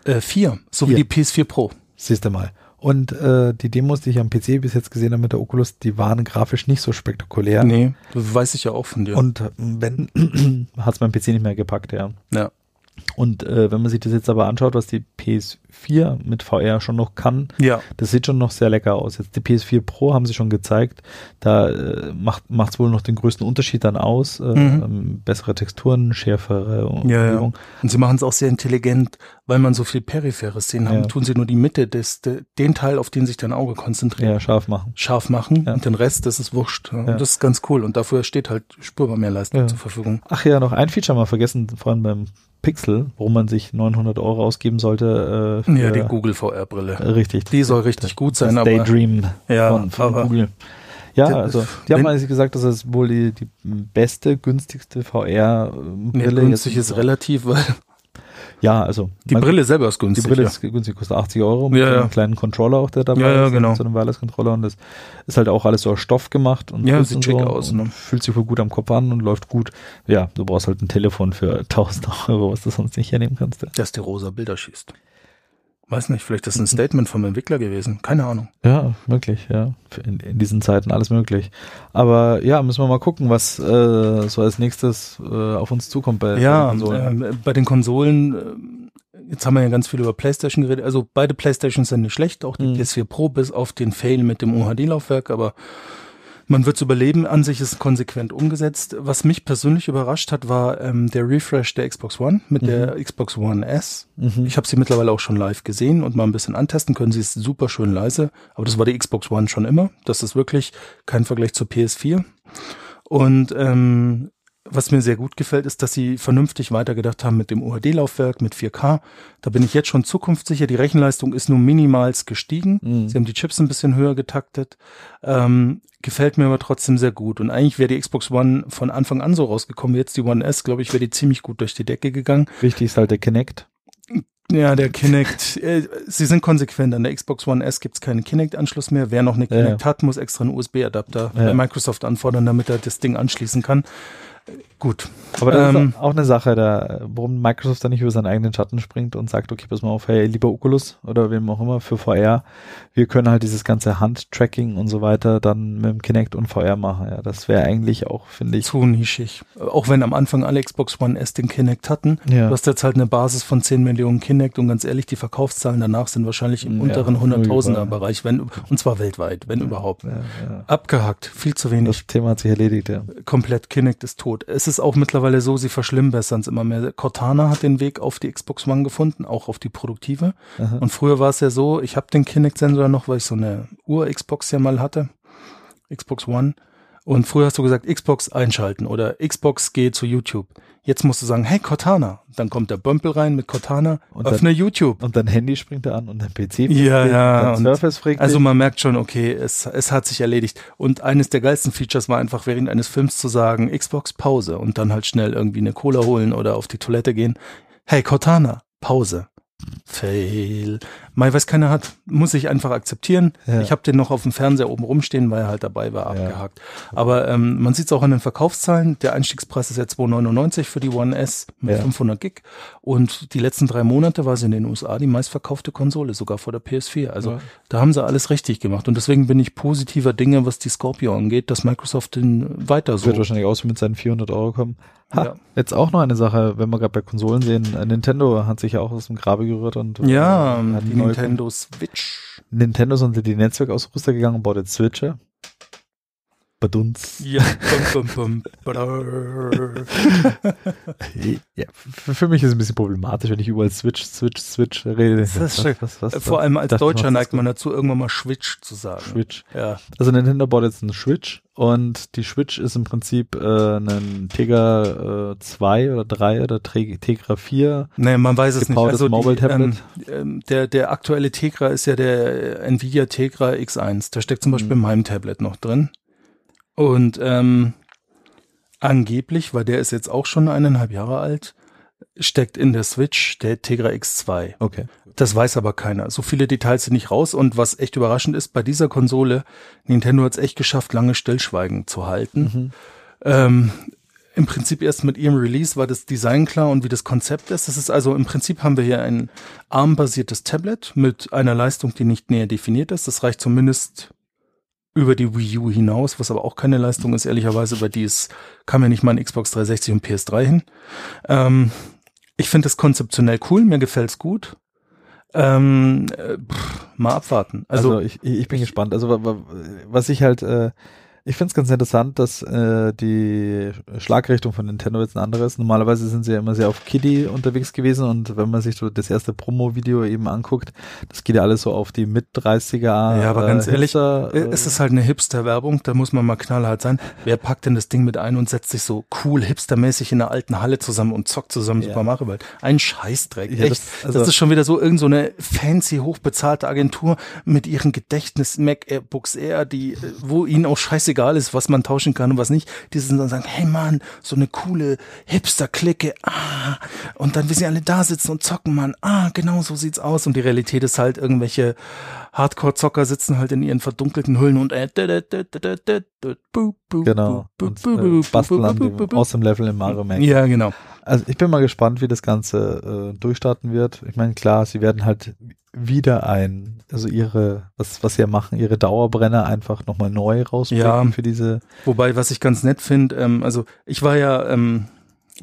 Äh, vier, so wie Vier. die PS4 Pro. Siehst du mal. Und äh, die Demos, die ich am PC bis jetzt gesehen habe mit der Oculus, die waren grafisch nicht so spektakulär. Nee, weiß ich ja auch von dir. Und äh, wenn, hat es mein PC nicht mehr gepackt, ja. ja. Und äh, wenn man sich das jetzt aber anschaut, was die PS4 mit VR schon noch kann, ja, das sieht schon noch sehr lecker aus. Jetzt die PS4 Pro haben sie schon gezeigt, da äh, macht es wohl noch den größten Unterschied dann aus. Äh, Mhm. ähm, bessere Texturen, schärfere ja, ja. Umgebung. Und sie machen es auch sehr intelligent, weil man so viel periphere Szenen haben, Ja. tun sie nur die Mitte des, de, den Teil, auf den sich dein Auge konzentriert, Ja, scharf machen. scharf machen Ja. und den Rest, das ist wurscht. Ja. Ja. Und das ist ganz cool und dafür steht halt spürbar mehr Leistung Ja. zur Verfügung. Ach ja, noch ein Feature mal vergessen, vorhin beim Pixel, warum man sich 900 Euro ausgeben sollte. Äh, ja, die Google VR-Brille. Richtig. Die soll richtig gut sein, das aber. Daydream ja, von, von Google. Ja, also die haben eigentlich gesagt, dass es wohl die, die beste, günstigste Nee, VR-Brille günstig ist relativ, weil Ja, also die man- Brille selber ist die günstig. Brille ja. ist günstig, kostet 80 Euro mit Ja, so einem ja. kleinen Controller auch, der dabei Ja, ja, ist, genau. so einem Wireless-Controller und das ist halt auch alles so aus Stoff gemacht und Ja, sieht schick so aus, und ne? fühlt sich wohl gut am Kopf an und läuft gut. Ja, du brauchst halt ein Telefon für 1000 Euro, was du sonst nicht hernehmen kannst. Ja, dass der rosa Bilder schießt. Weiß nicht, vielleicht ist ein Statement vom Entwickler gewesen. Keine Ahnung. ja möglich, ja. In, in diesen Zeiten alles möglich. Aber ja, müssen wir mal gucken, was äh, so als nächstes äh, auf uns zukommt bei Ja, bei den Konsolen. ähm, bei den Konsolen, ähm, jetzt haben wir ja ganz viel über PlayStation geredet. Also beide PlayStations sind nicht schlecht, auch die Mhm. PS4 Pro bis auf den Fail mit dem UHD-Laufwerk, aber man wird es überleben. An sich ist konsequent umgesetzt. Was mich persönlich überrascht hat, war ähm, der Refresh der Xbox One mit der Xbox One S. Mhm. Ich habe sie mittlerweile auch schon live gesehen und mal ein bisschen antesten können. Sie ist super schön leise, aber das war die Xbox One schon immer. Das ist wirklich kein Vergleich zur PS4. Und ähm, was mir sehr gut gefällt, ist, dass sie vernünftig weitergedacht haben mit dem UHD-Laufwerk, mit 4K. Da bin ich jetzt schon zukunftssicher. Die Rechenleistung ist nur minimals gestiegen. Mhm. Sie haben die Chips ein bisschen höher getaktet. Ähm, gefällt mir aber trotzdem sehr gut. Und eigentlich wäre die Xbox One von Anfang an so rausgekommen. Jetzt die One S, glaube ich, wäre die ziemlich gut durch die Decke gegangen. Wichtig ist halt der Kinect. Ja, der Kinect. äh, Sie sind konsequent. An der Xbox One S gibt's keinen Kinect-Anschluss mehr. Wer noch eine Ja, Kinect hat, muss extra einen USB-Adapter Ja. bei Microsoft anfordern, damit er das Ding anschließen kann. Gut. Aber das Ähm, ist auch eine Sache, da, warum Microsoft da nicht über seinen eigenen Schatten springt und sagt, okay, pass mal auf, hey, lieber Oculus oder wem auch immer für VR, wir können halt dieses ganze Handtracking und so weiter dann mit dem Kinect und VR machen. Ja, das wäre eigentlich auch, finde ich, Zu nischig. Auch wenn am Anfang alle Xbox One S den Kinect hatten. Ja. Du hast jetzt halt eine Basis von 10 Millionen Kinect und ganz ehrlich, die Verkaufszahlen danach sind wahrscheinlich im unteren null Hunderttausender über. Bereich, wenn, und zwar weltweit, wenn überhaupt. ja, ja. Abgehakt, viel zu wenig. das Thema hat sich erledigt, ja. komplett Kinect ist tot. Es ist auch mittlerweile so, sie verschlimmbessern es immer mehr. Cortana hat den Weg auf die Xbox One gefunden, auch auf die produktive. Aha. Und früher war es ja so, ich habe den Kinect-Sensor noch, weil ich so eine Ur-Xbox ja mal hatte. Xbox One. Und früher hast du gesagt, Xbox einschalten oder Xbox geht zu YouTube. Jetzt musst du sagen, hey Cortana. Dann kommt der Bömpel rein mit Cortana, Und dann- öffne YouTube. Und dein Handy springt da an und dein PC Ja, dich, ja, dein und- Surface fragt Also man merkt schon, okay, es, es hat sich erledigt. Und eines der geilsten Features war einfach während eines Films zu sagen, Xbox Pause und dann halt schnell irgendwie eine Cola holen oder auf die Toilette gehen. Hey Cortana, Pause. Fail. Mai, was keiner hat, muss ich einfach akzeptieren. Ja. Ich habe den noch auf dem Fernseher oben rumstehen, weil er halt dabei war, Ja. abgehakt. Aber ähm, man sieht es auch an den Verkaufszahlen. Der Einstiegspreis ist ja 2,99 für die One S mit Ja. 500 Gig. Und die letzten drei Monate war sie in den USA die meistverkaufte Konsole, sogar vor der PS4. Also da haben sie alles richtig gemacht. Und deswegen bin ich positiver Dinge, was die Scorpio angeht, dass Microsoft den weiter so. wird wahrscheinlich auch so mit seinen 400 Euro kommen. Ha, Ja. jetzt auch noch eine Sache, wenn wir gerade bei Konsolen sehen, äh, Nintendo hat sich ja auch aus dem Grabe gerührt und äh, Ja, hat die neue- Nintendo Switch. Nintendo sind die Netzwerkausrüster gegangen und baut jetzt Switcher. Badunz. Ja, bum, bum, bum. Ja, für, für mich ist es ein bisschen problematisch, wenn ich überall Switch, Switch, Switch rede. Das ist schön. was, was, Vor allem als Deutscher was neigt man dazu, irgendwann mal Switch zu sagen. Switch. Ja. Also Nintendo baut jetzt einen Switch und die Switch ist im Prinzip äh, ein Tegra äh, 2 oder 3 oder Tegra 4. Nee, man weiß es nicht. Also Mobile die, ähm, Tablet. ähm, der, der aktuelle Tegra ist ja der Nvidia Tegra X1. Da steckt zum Beispiel Mhm. mein Tablet noch drin. Und ähm, angeblich, weil der ist jetzt auch schon eineinhalb Jahre alt, steckt in der Switch der Tegra X2. Okay. Das weiß aber keiner. So viele Details sind nicht raus. Und was echt überraschend ist, bei dieser Konsole, Nintendo hat es echt geschafft, lange Stillschweigen zu halten. Mhm. Ähm, Im Prinzip erst mit ihrem Release war das Design klar und wie das Konzept ist. Das ist also im Prinzip haben wir hier ein ARM-basiertes Tablet mit einer Leistung, die nicht näher definiert ist. Das reicht zumindest über die Wii U hinaus, was aber auch keine Leistung ist, ehrlicherweise, über die es kam ja nicht mal ein Xbox 360 und PS3 hin. Ähm, ich finde es konzeptionell cool, mir gefällt's gut. Ähm, äh, pff, mal abwarten. Also, Also, ich, ich bin gespannt. Also wa- wa- was ich halt, äh, Ich finde es ganz interessant, dass äh, die Schlagrichtung von Nintendo jetzt eine andere ist. Normalerweise sind sie ja immer sehr auf Kiddie unterwegs gewesen und wenn man sich so das erste Promo-Video eben anguckt, das geht ja alles so auf die Mit-30er. Ja, aber ganz äh, ehrlich, Hipster, äh, es ist halt eine Hipster-Werbung, da muss man mal knallhart sein. Wer packt denn das Ding mit ein und setzt sich so cool hipstermäßig in einer alten Halle zusammen und zockt zusammen Ja. Super Mario World? Ein Scheißdreck. Ja, Echt. das- Das, also- ist schon wieder so irgend so eine fancy, hochbezahlte Agentur mit ihren Gedächtnis MacBooks Air, die, äh, wo ihnen auch scheißegal ist, was man tauschen kann und was nicht. Die sind dann sagen, hey Mann, so eine coole Hipster-Clique, ah, und dann, wie sie alle da sitzen und zocken, Mann, ah, genau so sieht's aus. Und die Realität ist halt, irgendwelche Hardcore-Zocker sitzen halt in ihren verdunkelten Hüllen und äh, Genau. Und äh, basteln an dem Awesome Level im Mario Maker. Ja, genau. Also ich bin mal gespannt, wie das Ganze äh, durchstarten wird. Ich meine, klar, sie werden halt wieder ein, also ihre, was, was sie ja machen, ihre Dauerbrenner einfach nochmal neu rausbringen Ja. für diese. Wobei, was ich ganz nett finde, ähm, also ich war ja, ähm,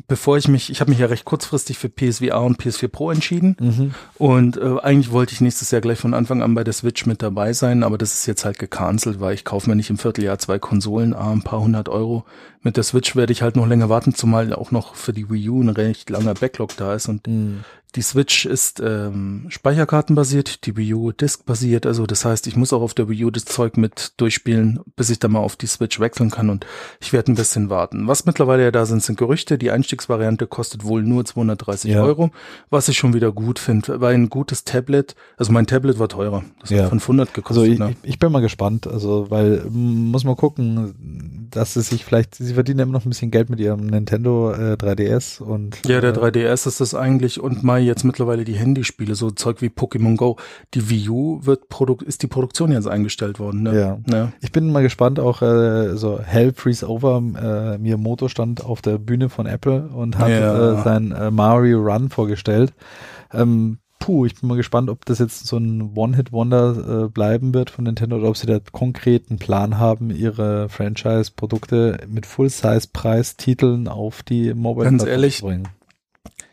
bevor ich mich, ich habe mich ja recht kurzfristig für PSVR und PS4 Pro entschieden Mhm. und äh, eigentlich wollte ich nächstes Jahr gleich von Anfang an bei der Switch mit dabei sein, aber das ist jetzt halt gecancelt, weil ich kaufe mir nicht im Vierteljahr zwei Konsolen, ah, ein paar hundert Euro. Mit der Switch werde ich halt noch länger warten, zumal auch noch für die Wii U ein recht langer Backlog da ist und Mhm. Die Switch ist ähm, Speicherkartenbasiert, die Wii U Disk-basiert. Also das heißt, ich muss auch auf der Wii U das Zeug mit durchspielen, bis ich dann mal auf die Switch wechseln kann. Und ich werde ein bisschen warten. Was mittlerweile ja da sind, sind Gerüchte. Die Einstiegsvariante kostet wohl nur 230 Ja. Euro, was ich schon wieder gut finde. Weil ein gutes Tablet, also mein Tablet war teurer. Das Ja. hat 500 Also gekostet. ich, ne? ich, bin mal gespannt, also weil muss man gucken, dass sie sich vielleicht, sie verdienen immer noch ein bisschen Geld mit ihrem Nintendo äh, 3DS und Ja, der äh, 3DS ist das eigentlich und mal jetzt mittlerweile die Handyspiele, so Zeug wie Pokémon Go. Die Wii U wird Produk ist die Produktion jetzt eingestellt worden. Ne? Ja. Ne? Ich bin mal gespannt, auch äh, so Hell Freeze Over, äh, Miyamoto stand auf der Bühne von Apple und hat Ja. äh, sein äh, Mario Run vorgestellt. Ähm, puh, ich bin mal gespannt, ob das jetzt so ein One-Hit-Wonder äh, bleiben wird von Nintendo oder ob sie da konkreten Plan haben, ihre Franchise-Produkte mit Full-Size-Preis-Titeln auf die Mobile Ganz ehrlich, zu bringen.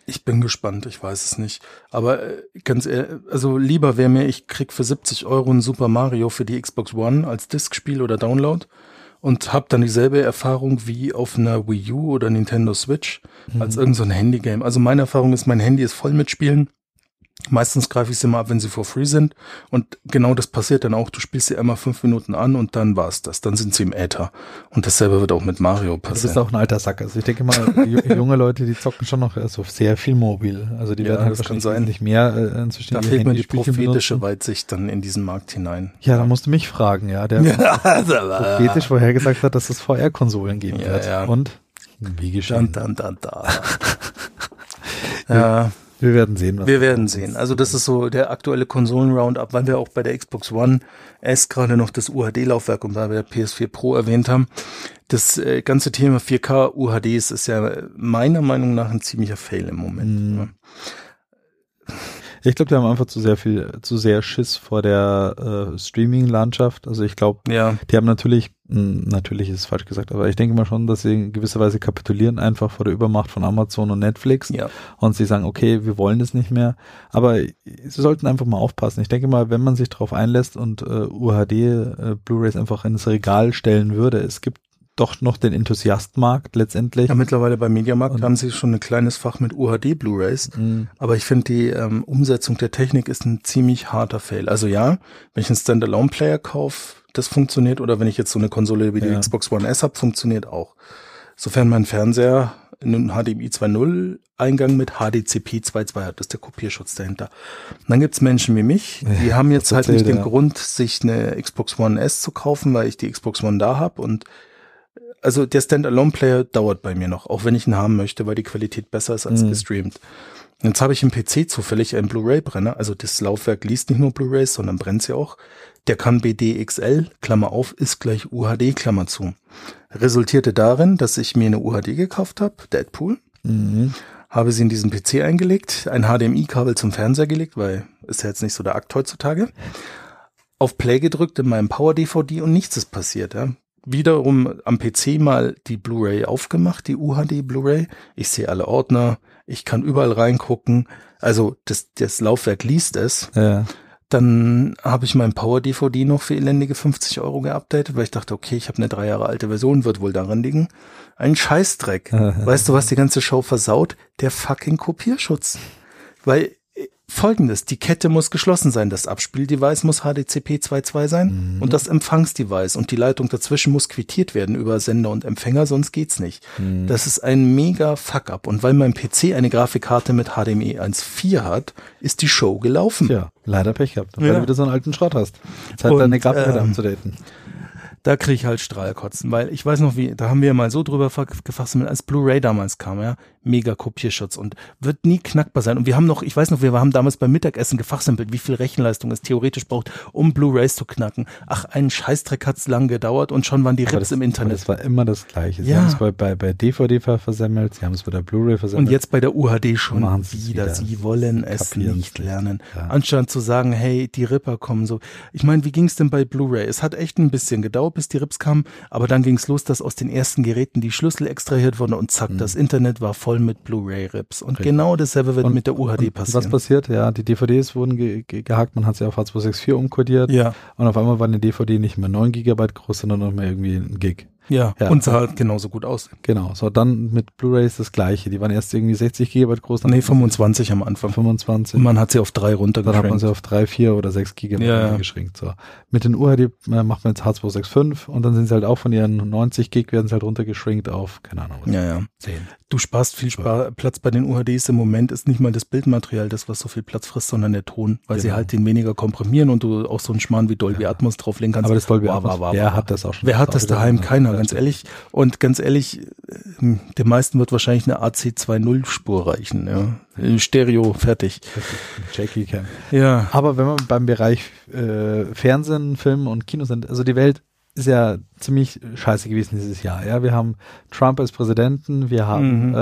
Ich bin gespannt, ich weiß es nicht. Aber äh, ganz ehrlich, also lieber wäre mir, ich krieg für 70 Euro ein Super Mario für die Xbox One als Diskspiel oder Download und hab dann dieselbe Erfahrung wie auf einer Wii U oder Nintendo Switch als irgendein so ein Handygame. Also meine Erfahrung ist, mein Handy ist voll mit Spielen. Meistens greife ich sie mal ab, wenn sie for free sind. Und genau das passiert dann auch. Du spielst sie einmal fünf Minuten an und dann war's das. Dann sind sie im Äther. Und dasselbe wird auch mit Mario passieren. bist auch ein alter Sack. Also ich denke mal, ju- junge Leute, die zocken schon noch also sehr viel mobil. Also die Ja, werden halt das wahrscheinlich sein. nicht mehr äh, inzwischen da fehlt mir die prophetische benutzen. Weitsicht dann in diesen Markt hinein. Ja, da musst du mich fragen, ja. Der prophetisch vorhergesagt hat, dass es VR-Konsolen geben Ja, wird. ja. Und wie geschehen. Dann, dann, dann, da. ja, Wir werden sehen, wir werden sehen. Also das ist so der aktuelle Konsolen-Roundup, weil wir auch bei der Xbox One S gerade noch das UHD-Laufwerk und bei der PS4 Pro erwähnt haben. Das äh, ganze Thema 4K UHDs ist ja meiner Meinung nach ein ziemlicher Fail im Moment. Ne? Ich glaube, die haben einfach zu sehr viel, zu sehr Schiss vor der äh, Streaming-Landschaft. Also ich glaube, Ja, die haben natürlich, natürlich ist es falsch gesagt, aber ich denke mal schon, dass sie in gewisser Weise kapitulieren einfach vor der Übermacht von Amazon und Netflix. ja. und sie sagen, okay, wir wollen das nicht mehr. Aber sie sollten einfach mal aufpassen. Ich denke mal, wenn man sich darauf einlässt und äh, UHD äh, Blu-rays einfach ins Regal stellen würde, es gibt doch noch den Enthusiastmarkt letztendlich. Ja, mittlerweile bei Mediamarkt Und- haben sie schon ein kleines Fach mit UHD Blu-rays. Mhm. Aber ich finde, die ähm, Umsetzung der Technik ist ein ziemlich harter Fail. Also ja, wenn ich einen Standalone-Player kaufe, das funktioniert. Oder wenn ich jetzt so eine Konsole wie die Ja. Xbox One S habe, funktioniert auch. Sofern mein Fernseher einen HDMI 2.0 Eingang mit HDCP 2.2 hat, das ist der Kopierschutz dahinter. Und dann gibt's Menschen wie mich, die haben jetzt halt nicht den ja. Grund, sich eine Xbox One S zu kaufen, weil ich die Xbox One da habe und also der Standalone-Player dauert bei mir noch, auch wenn ich ihn haben möchte, weil die Qualität besser ist als Mhm. gestreamt. Jetzt habe ich im PC zufällig einen Blu-ray-Brenner, also das Laufwerk liest nicht nur Blu-rays, sondern brennt sie auch. Der kann BDXL, Klammer auf, ist gleich UHD, Klammer zu. Resultierte darin, dass ich mir eine UHD gekauft habe, Deadpool, Mhm. habe sie in diesen PC eingelegt, ein HDMI-Kabel zum Fernseher gelegt, weil ist ja jetzt nicht so der Akt heutzutage, auf Play gedrückt in meinem Power-DVD und nichts ist passiert. Ja. Wiederum am PC mal die Blu-ray aufgemacht, die UHD Blu-ray. Ich sehe alle Ordner, ich kann überall reingucken. Also das, das Laufwerk liest es. Ja. Dann habe ich mein Power-DVD noch für elendige 50 Euro geupdatet, weil ich dachte, okay, ich habe eine drei Jahre alte Version, wird wohl daran liegen. Ein Scheißdreck. weißt du, was die ganze Show versaut? Der fucking Kopierschutz. Weil folgendes, die Kette muss geschlossen sein, das Abspieldevice muss HDCP 2.2 sein und das Empfangsdevice und die Leitung dazwischen muss quittiert werden über Sender und Empfänger, sonst geht's nicht. Das ist ein mega Fuck-up und weil mein PC eine Grafikkarte mit HDMI 1.4 hat, ist die Show gelaufen. Tja, leider Pech gehabt, weil Ja. du wieder so einen alten Schrott hast. Zeit, Und, deine Grafik wieder ähm, abzudaten. Da kriege ich halt Strahlkotzen, weil ich weiß noch, wie, da haben wir mal so drüber gefasst, als Blu-ray damals kam, ja, mega Kopierschutz und wird nie knackbar sein. Und wir haben noch, ich weiß noch, wir haben damals beim Mittagessen gefachsimpelt, wie viel Rechenleistung es theoretisch braucht, um Blu-rays zu knacken. Ach, einen Scheißdreck hat's lang gedauert und schon waren die Rips im Internet. das war immer das Gleiche. Sie Ja. haben es bei, bei, bei DVD ver- versemmelt, sie haben es bei der Blu-ray versemmelt. Und jetzt bei der UHD schon wieder. wieder. Sie wollen es nicht. lernen. Ja. Anstatt zu sagen, hey, die Ripper kommen so. Ich meine, wie ging's denn bei Blu-ray? Es hat echt ein bisschen gedauert, bis die Rips kamen, aber dann ging's los, dass aus den ersten Geräten die Schlüssel extrahiert wurden und zack, das Internet war voll mit Blu-ray-Rips. Und Mhm. Richtig. genau dasselbe wird Und- mit der UHD passieren. Was passiert? Ja, die DVDs wurden ge ge gehackt, man hat sie auf H264 umkodiert ja, und auf einmal war eine DVD nicht mehr 9 Gigabyte groß, sondern noch mehr irgendwie ein Gig. Ja, Ja. Und sah halt genauso gut aus. Genau. So, dann mit Blu-rays das gleiche. Die waren erst irgendwie 60 Gigabyte groß, dann Nee, 25 am Anfang. 25. Und man hat sie auf drei Dann hat man runtergeschränkt. sie auf 3, 4 oder 6 Gigabyte Ja, ja. geschränkt. So. Mit den UHD äh, macht man jetzt H265 und dann sind sie halt auch von ihren 90 Gig werden sie halt runtergeschränkt auf, keine Ahnung, Ja, ja. 10. Du sparst viel Spar Platz bei den UHDs. Im Moment ist nicht mal das Bildmaterial das, was so viel Platz frisst, sondern der Ton, weil sie Genau. halt den weniger komprimieren und du auch so einen Schmarrn wie Dolby Atmos drauflegen kannst. Aber das Dolby Wow, Atmos, wow, wow, wer hat das auch schon? Wer hat das daheim? Keiner, Ja, ganz ehrlich. Und ganz ehrlich, äh, den meisten wird wahrscheinlich eine AC2.0-Spur reichen. Ja. Äh, Stereo, fertig. Jackie Cam. Ja. Aber wenn wir beim Bereich äh, Fernsehen, Film und Kino sind, also die Welt ist ja ziemlich scheiße gewesen dieses Jahr. Ja, wir haben Trump als Präsidenten, wir haben Mhm.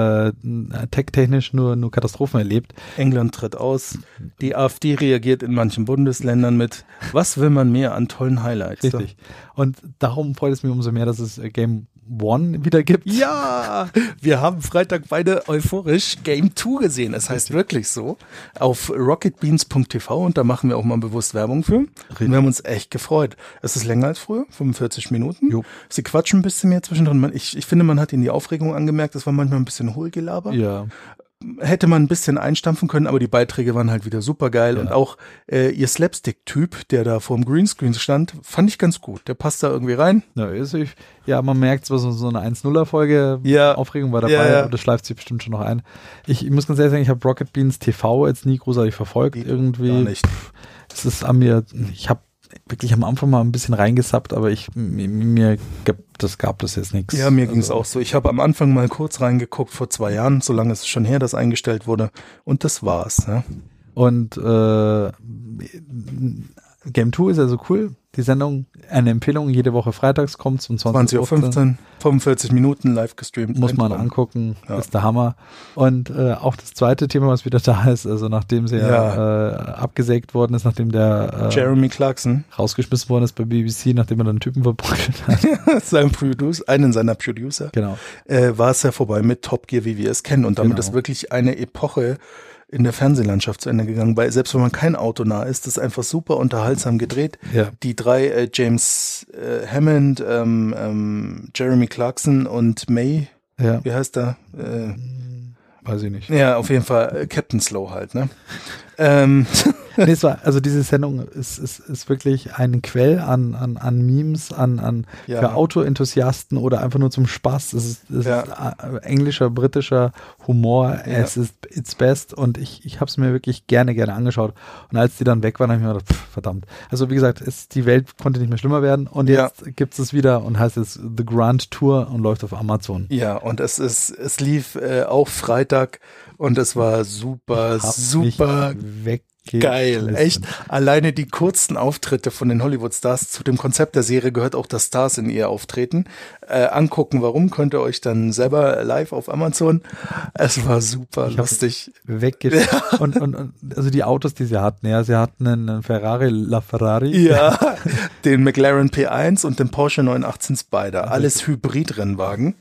äh, tech-technisch nur nur Katastrophen erlebt. England tritt aus. Die AfD reagiert in manchen Bundesländern mit, was will man mehr an tollen Highlights? Richtig. Und darum freut es mich umso mehr, dass es Game One wieder gibt. Ja, wir haben Freitag beide euphorisch Game 2 gesehen. Es heißt wirklich so. Auf rocketbeans.tv und da machen wir auch mal bewusst Werbung für. Und wir haben uns echt gefreut. Es ist länger als früher, 45 Minuten. Jo. Sie quatschen ein bisschen mehr zwischendrin. Ich, ich finde, man hat ihnen die Aufregung angemerkt. Das war manchmal ein bisschen Hohlgelaber. Ja. Hätte man ein bisschen einstampfen können, aber die Beiträge waren halt wieder super geil. Und auch äh, ihr Slapstick-Typ, der da vorm Greenscreen stand, fand ich ganz gut. Der passt da irgendwie rein. Ja, ist, ich, ja, man merkt so, so eine 1-0er-Folge, Ja. Aufregung war dabei, Ja, ja. das schleift sich bestimmt schon noch ein. Ich, ich muss ganz ehrlich sagen, ich habe Rocket Beans TV jetzt nie großartig verfolgt. irgendwie. Gar nicht. Es ist an mir, ich habe wirklich am Anfang mal ein bisschen reingesappt, aber ich mir, das gab das jetzt nichts. Ja, mir ging es Also, auch so. Ich habe am Anfang mal kurz reingeguckt vor zwei Jahren, so lange ist es schon her, dass eingestellt wurde. Und das war's. Ne? Und äh, Game 2 ist also cool. Die Sendung, eine Empfehlung, jede Woche freitags kommt um 20.15 Uhr. 20.15 Uhr, 45 Minuten live gestreamt. Muss man angucken, Ja. ist der Hammer. Und äh, auch das zweite Thema, was wieder da ist, also nachdem sie ja, äh, abgesägt worden ist, nachdem der äh, Jeremy Clarkson, rausgeschmissen worden ist bei BBC, nachdem er dann einen Typen verprügelt hat. sein Producer, einen seiner Producer, genau. äh, war es ja vorbei mit Top Gear, wie wir es kennen. Und damit Genau. ist wirklich eine Epoche in der Fernsehlandschaft zu Ende gegangen. Weil selbst wenn man kein Auto nah ist, ist einfach super unterhaltsam gedreht. Ja. Die drei, äh, James äh, Hammond, ähm, ähm, Jeremy Clarkson und May, Ja, wie heißt er? Äh, weiß ich nicht. Ja, auf jeden Fall äh, Captain Slow halt, ne? Ähm, nee, es war, also diese Sendung ist, ist, ist wirklich ein Quell an, an, an Memes, an, an Ja. für Autoenthusiasten oder einfach nur zum Spaß. Es ist, es Ja. ist äh, englischer, britischer Humor. Es ist it's best und ich, ich habe es mir wirklich gerne, gerne angeschaut. Und als die dann weg waren, habe ich mir gedacht, pff, verdammt. Also wie gesagt, es, die Welt konnte nicht mehr schlimmer werden und Ja. jetzt gibt es wieder und heißt jetzt The Grand Tour und läuft auf Amazon. ja, und es ist, es lief äh, auch Freitag und es war super, super geil. Echt. Alleine die kurzen Auftritte von den Hollywood-Stars zu dem Konzept der Serie gehört auch, dass Stars in ihr auftreten. Äh, angucken, warum, könnt ihr euch dann selber live auf Amazon. Es war super Ich lustig. weggeschmissen. Und, und, und also die Autos, die sie hatten, ja, sie hatten einen Ferrari LaFerrari. Ja, den McLaren P1 und den Porsche 918 Spider. Alles Hybridrennwagen.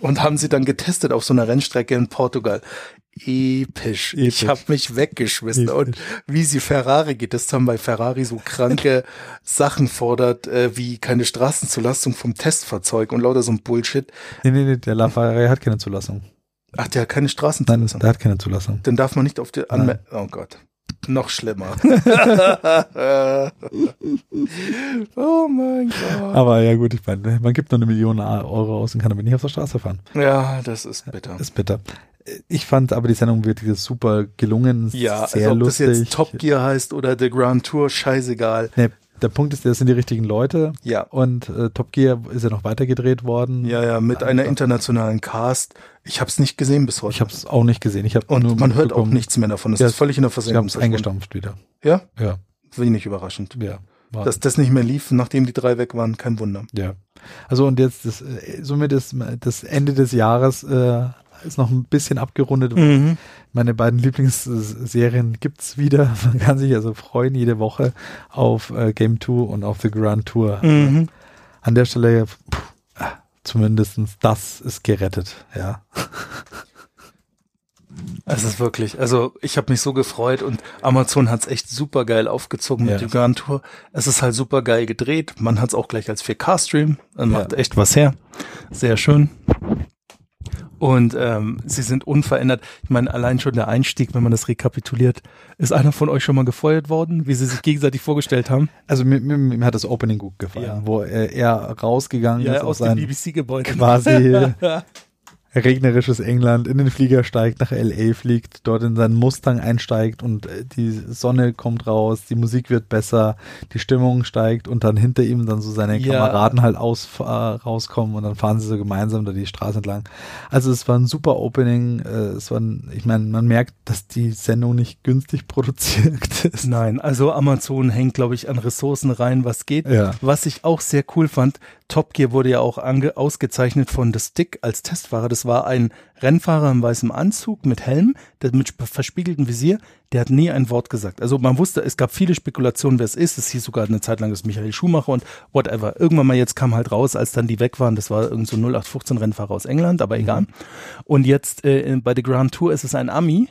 Und haben sie dann getestet auf so einer Rennstrecke in Portugal. Episch. Ich Episch. habe mich weggeschmissen. Und wie sie Ferrari geht, das dann bei Ferrari so kranke Sachen fordert, äh, wie keine Straßenzulassung vom Testfahrzeug und lauter so ein Bullshit. Nee, nee, nee, der LaFerrari hat keine Zulassung. Ach, der hat keine Nein, Straßenzulassung. der hat keine Zulassung. Dann darf man nicht auf die Anmeldung. Oh Gott. Noch schlimmer. oh mein Gott. Aber ja gut, ich meine, man gibt nur eine Million Euro aus und kann damit nicht auf der Straße fahren. Ja, das ist bitter. Ist bitter. Ich fand aber die Sendung wirklich super gelungen, Ja, sehr also ob das lustig. jetzt Top Gear heißt oder The Grand Tour, scheißegal. Nee, der Punkt ist, das sind die richtigen Leute Ja. und äh, Top Gear ist ja noch weitergedreht worden. Ja, ja, mit einer internationalen Cast. Ich habe es nicht gesehen bis heute. Ich habe es auch nicht gesehen. Ich hab und nur man hört auch nichts mehr davon. Es Ja, ist völlig in der Ich Versenkung. habe es eingestampft wieder. Ja, Ja, wenig überraschend. ja. War, Dass das nicht mehr lief, nachdem die drei weg waren, kein Wunder. ja. Also und jetzt das, äh, somit ist das Ende des Jahres äh, ist noch ein bisschen abgerundet. Mhm. Meine beiden Lieblingsserien gibt's wieder. Man kann sich also freuen jede Woche auf äh, Game 2 und auf The Grand Tour. Mhm. An der Stelle pff, ah, zumindestens das ist gerettet. Ja. Es ist wirklich, also ich habe mich so gefreut und Amazon hat's echt super geil aufgezogen mit Ja. der Grand Tour. Es ist halt super geil gedreht. Man hat's auch gleich als 4K-Stream. Man Ja. macht echt was her. Sehr schön. Und ähm, sie sind unverändert. Ich meine, allein schon der Einstieg, wenn man das rekapituliert, ist einer von euch schon mal gefeuert worden, wie sie sich gegenseitig vorgestellt haben? Also mir, mir, mir hat das Opening gut gefallen, Ja. wo er, er rausgegangen ist aus aus dem BBC-Gebäude. quasi regnerisches England in den Flieger steigt, nach LA fliegt, dort in seinen Mustang einsteigt und äh, die Sonne kommt raus, die Musik wird besser, die Stimmung steigt und dann hinter ihm dann so seine Ja. Kameraden halt aus, äh, rauskommen und dann fahren sie so gemeinsam da die Straße entlang. Also es war ein super Opening, äh, es war, ein, ich meine, man merkt, dass die Sendung nicht günstig produziert ist. Nein, also Amazon hängt, glaube ich, an Ressourcen rein, was geht. Ja. Was ich auch sehr cool fand, Top Gear wurde ja auch ausgezeichnet von The Stick als Testfahrer. Das war ein Rennfahrer im weißen Anzug mit Helm, der mit verspiegeltem Visier, der hat nie ein Wort gesagt. Also man wusste, es gab viele Spekulationen, wer es ist. Es hieß sogar eine Zeit lang, es ist Michael Schumacher und whatever. Irgendwann mal jetzt kam halt raus, als dann die weg waren, das war irgend so ein 0815 Rennfahrer aus England, aber egal. Und jetzt äh, bei der Grand Tour ist es ein Ami,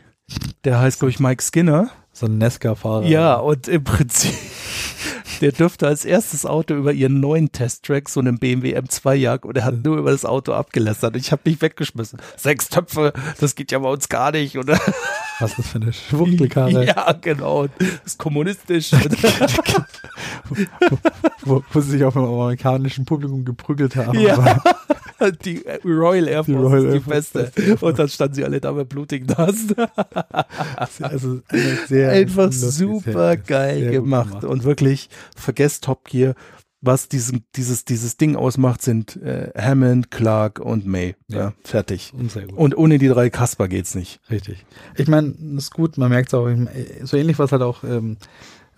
der heißt, glaube ich, Mike Skinner. So ein Nesca-Fahrer. Ja, und im Prinzip, der dürfte als erstes Auto über ihren neuen Testtrack, so einen BMW M2 jag und er hat nur über das Auto abgelästert. Ich habe mich weggeschmissen. Sechs Töpfe, das geht ja bei uns gar nicht, oder? Was ist das für eine Schwuchtelkarre? Ja, genau. Das ist kommunistisch. wo, wo sie sich auf dem amerikanischen Publikum geprügelt haben. Ja. Aber die äh, Royal Air Force Royal ist die Air Force. beste. Und dann standen sie alle da mit blutigen Nasen. also sehr Einfach super geil gut gemacht. Und wirklich, vergesst Top Gear. Was diesen, dieses, dieses Ding ausmacht, sind äh, Hammond, Clark und May. Ja, Ja. fertig. Und. Und ohne die drei Kasper geht's nicht. Richtig. Ich meine, ist gut, man merkt es auch, ich mein, so ähnlich was halt auch ähm,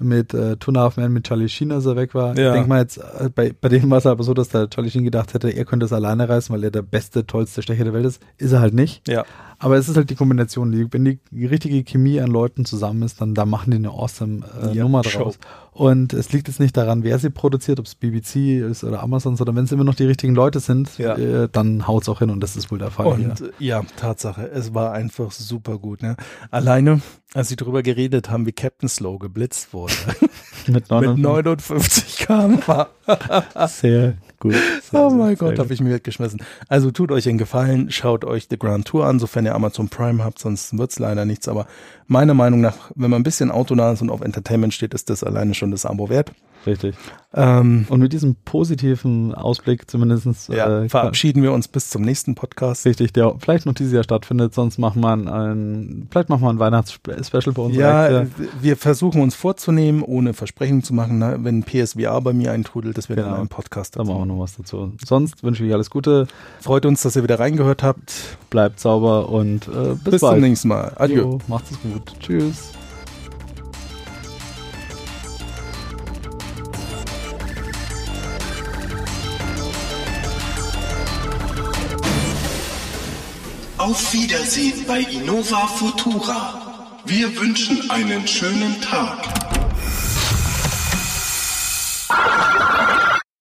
mit äh, Two and a Half Men mit Charlie Sheen, als er weg war. Ja. Ich denke mal jetzt, äh, bei, bei dem war es aber so, dass der Charlie Sheen gedacht hätte, er könnte es alleine reißen, weil er der beste, tollste Stecher der Welt ist. Ist er halt nicht. Ja. Aber es ist halt die Kombination. Die, wenn die, richtige Chemie an Leuten zusammen ist, dann da machen die eine awesome äh, Ja, Nummer Show. draus. Und es liegt jetzt nicht daran, wer sie produziert, ob es BBC ist oder Amazon, sondern wenn es immer noch die richtigen Leute sind, Ja. äh, dann haut's auch hin und das ist wohl der Fall. Und äh, ja, Tatsache, es war einfach super gut. Ne? Alleine, als sie drüber geredet haben, wie Captain Slow geblitzt wurde. mit, mit 59 km/h. Sehr gut. Oh mein Gott, habe ich mir geschmissen. Also tut euch einen Gefallen, schaut euch The Grand Tour an, sofern ihr Amazon Prime habt, sonst wird's leider nichts. Aber meiner Meinung nach, wenn man ein bisschen autonah ist und auf Entertainment steht, ist das alleine schon das Abo wert. Richtig. Ähm, Und mit diesem positiven Ausblick zumindest ja, äh, verabschieden wir uns bis zum nächsten Podcast. richtig, der vielleicht noch dieses Jahr stattfindet, sonst machen wir ein, vielleicht machen wir ein Weihnachtsspecial bei uns. Ja, wir versuchen uns vorzunehmen, ohne Versprechen zu machen, ne? wenn PSVR bei mir eintrudelt, dass wir dann Genau. einen Podcast da machen wir dazu. noch was dazu. Sonst wünsche ich euch alles Gute, Freut uns, dass ihr wieder reingehört habt. bleibt sauber und äh, bis, Bis, zum nächsten Mal. Adieu. Jo, macht's gut. Tschüss. Auf Wiedersehen bei Innova Futura. Wir wünschen einen schönen Tag.